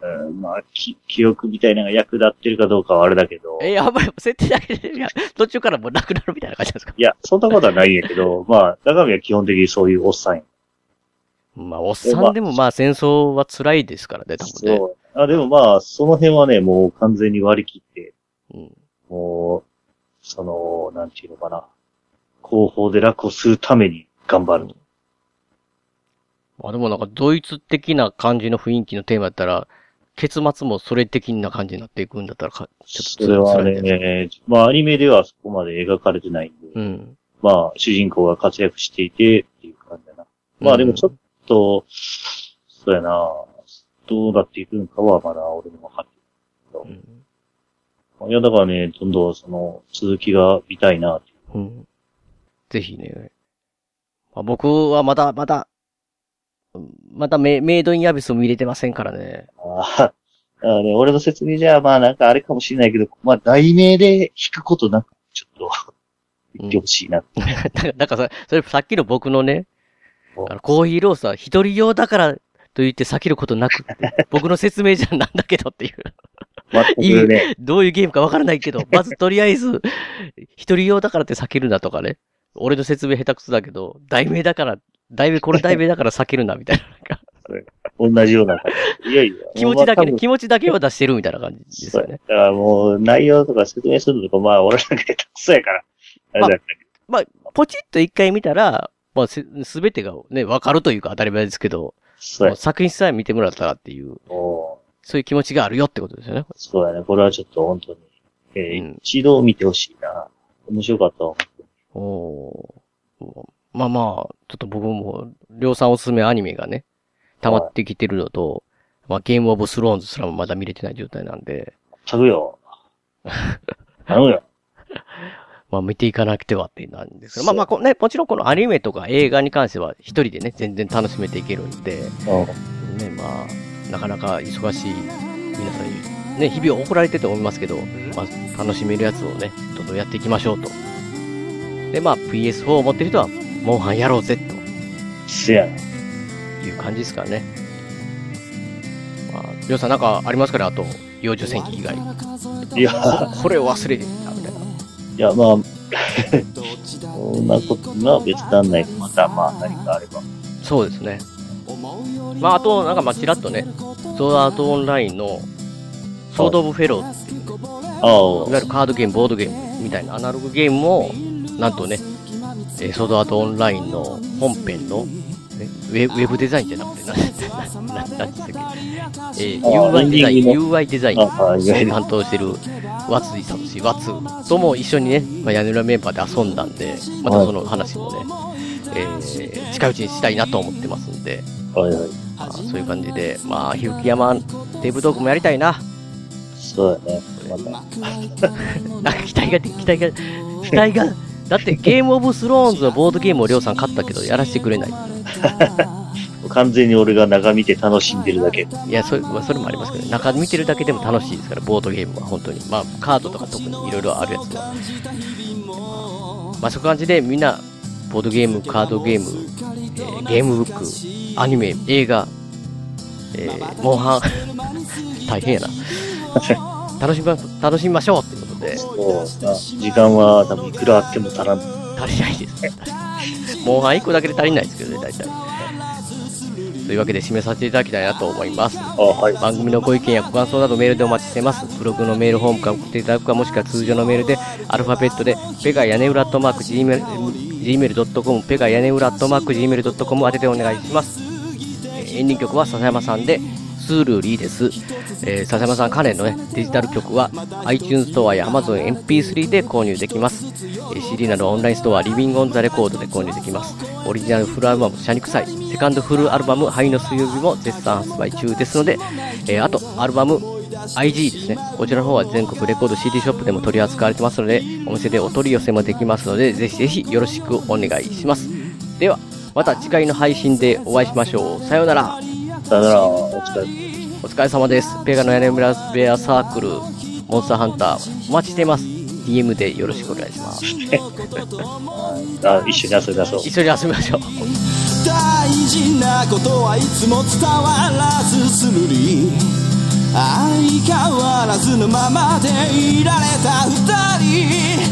うん、まあ、き、記憶みたいなのが役立ってるかどうかはあれだけど、え、やばい、設定だけで、途中からもうなくなるみたいな感じですか？いや、そんなことはないんやけど、まあ、中身は基本的にそういうおっさんや。まあ、おっさんでもまあ戦争は辛いですからね、多分ね。そう。あでもまあ、その辺はね、もう完全に割り切って、うん。もう、その、なんていうのかな。後方で楽をするために頑張る。まあでもなんかドイツ的な感じの雰囲気のテーマだったら、結末もそれ的な感じになっていくんだったらか、ちょっとそれはね、まあアニメではそこまで描かれてないんで、うん。まあ主人公が活躍していてっていう感じだな。まあでもちょっと、そうやな、どうなっていくのかはまだ俺も分かってうん。ない。いやだからね、どんどんその続きが見たいなっていう。うん。ぜひね。まあ、僕はまだ、まだ、まだメメイドインアビスを見れてませんからね。ああ、ね、俺の説明じゃ、まあなんかあれかもしれないけど、まあ題名で弾くことなく、ちょっと、言ってほしいな。だから、だからさ、それさっきの僕のね、おあのコーヒーロースター一人用だからと言って避けることなく 僕の説明じゃなんだけどっていう。全くね、どういうゲームかわからないけど、まずとりあえず、一人用だからって避けるなとかね。俺の説明下手くそだけど、題名だから、題名、これ題名だから避けるなみたいな。同じような感じ。いやいや。気持ちだけね、気持ちだけは出してるみたいな感じです。よねだ。からもう内容とか説明するのとか、まあ俺なんか下手くそやから。あれだけポチッと一回見たら、まあ、すすべてがね、わかるというか当たり前ですけど、そう。作品さえ見てもらったらっていう、もそういう気持ちがあるよってことですよね。うそうやね。これはちょっと本当に、えーうん一度見てほしいな。面白かったわ。おーまあまあ、ちょっと僕も、りょうさんおすすめアニメがね、溜まってきてるのと、まあゲームオブスローンズすらもまだ見れてない状態なんで、たくよ。頼むよ。まあ見ていかなくてはってなんですけど、まあまあこね、もちろんこのアニメとか映画に関しては一人でね、全然楽しめていけるんで、うんね、まあ、なかなか忙しい皆さんに、ね、日々怒られてると思いますけど、まあ、楽しめるやつをね、どんどんやっていきましょうと。で、まあ、PS4 を持ってる人は、モンハンやろうぜ、とせやな。いう感じですからね。まあ、りょうさんなんかありますかね？あと、幼女戦記以外。いや、ここれを忘れ。や、まあ、そんなことが別段ないまた、まあ、何かあれば。そうですね。まあ、あと、なんか、まあ、ちらっとね、ソードアートオンラインの、ソード・オブ・フェローっていう、いあわゆるカードゲーム、ボードゲームみたいなアナログゲームを、なんとね、えーソードアートオンラインの本編の、ねウェウェブデザインじゃなくて、なんなななんなんでしたっけ、えーあ UI デザイン、UI デザインああいわゆる担当してるワツイさんし、ワツとも一緒にね、まあ、屋根裏メンバーで遊んだんで、またその話もね、えー近いうちにしたいなと思ってますんで、あ、はいはい。まあ、そういう感じで、まあ、ひふき山デブトークもやりたいな。そうだね。また。なんか期待が、期待が、期待が、だってゲームオブスローンズのボードゲームをりょうさん買ったけど、やらせてくれない。完全に俺が中見て楽しんでるだけ。いや、それ,、まあ、それもありますけど、中見てるだけでも楽しいですから、ボードゲームは本当に。まあ、カードとか特にいろいろあるやつは。まあ、そういう感じでみんな、ボードゲーム、カードゲーム、えーゲームブック、アニメ、映画、えーモンハン、大変やな。楽しみま、楽しみましょうってことで、そうな。時間は多分いくらあっても足らん。足りないですね。モンハン1個だけで足りないですけどね、大体。というわけで締めさせていただきたいなと思います。あはい。番組のご意見やご感想などメールでお待ちしてます。ブログのメールフォームから送っていただくか、もしくは通常のメールで、アルファベットで、ペガ屋根裏アットマーク Gmail- gmail.com、ペガ屋根裏アットマーク Gmail.com 宛てでお願いします。えーエンディング曲は笹山さんで、スールリーです。えー笹山さん関連のね、デジタル曲は iTunes ストアや Amazon MP3 で購入できます。えー CD などオンラインストア、リビングオンザレコードで購入できます。オリジナルフルアルバム、シャニクサイ、セカンドフルアルバム、灰の水曜日も絶賛発売中ですので、えーあと、アルバム、IG ですね。こちらの方は全国レコード CD ショップでも取り扱われてますので、お店でお取り寄せもできますので、ぜひぜひよろしくお願いします。では、また次回の配信でお会いしましょう。さようなら。さよなら、お疲れ。お疲れ様です。ペガの屋根裏ベアサークル、モンスターハンター、お待ちしています。DM でよろしくお願いします。あ一緒に遊びましょう。一緒に遊びましょう。大事なことはいつも伝わらずするり相変わらずのままでいられた二人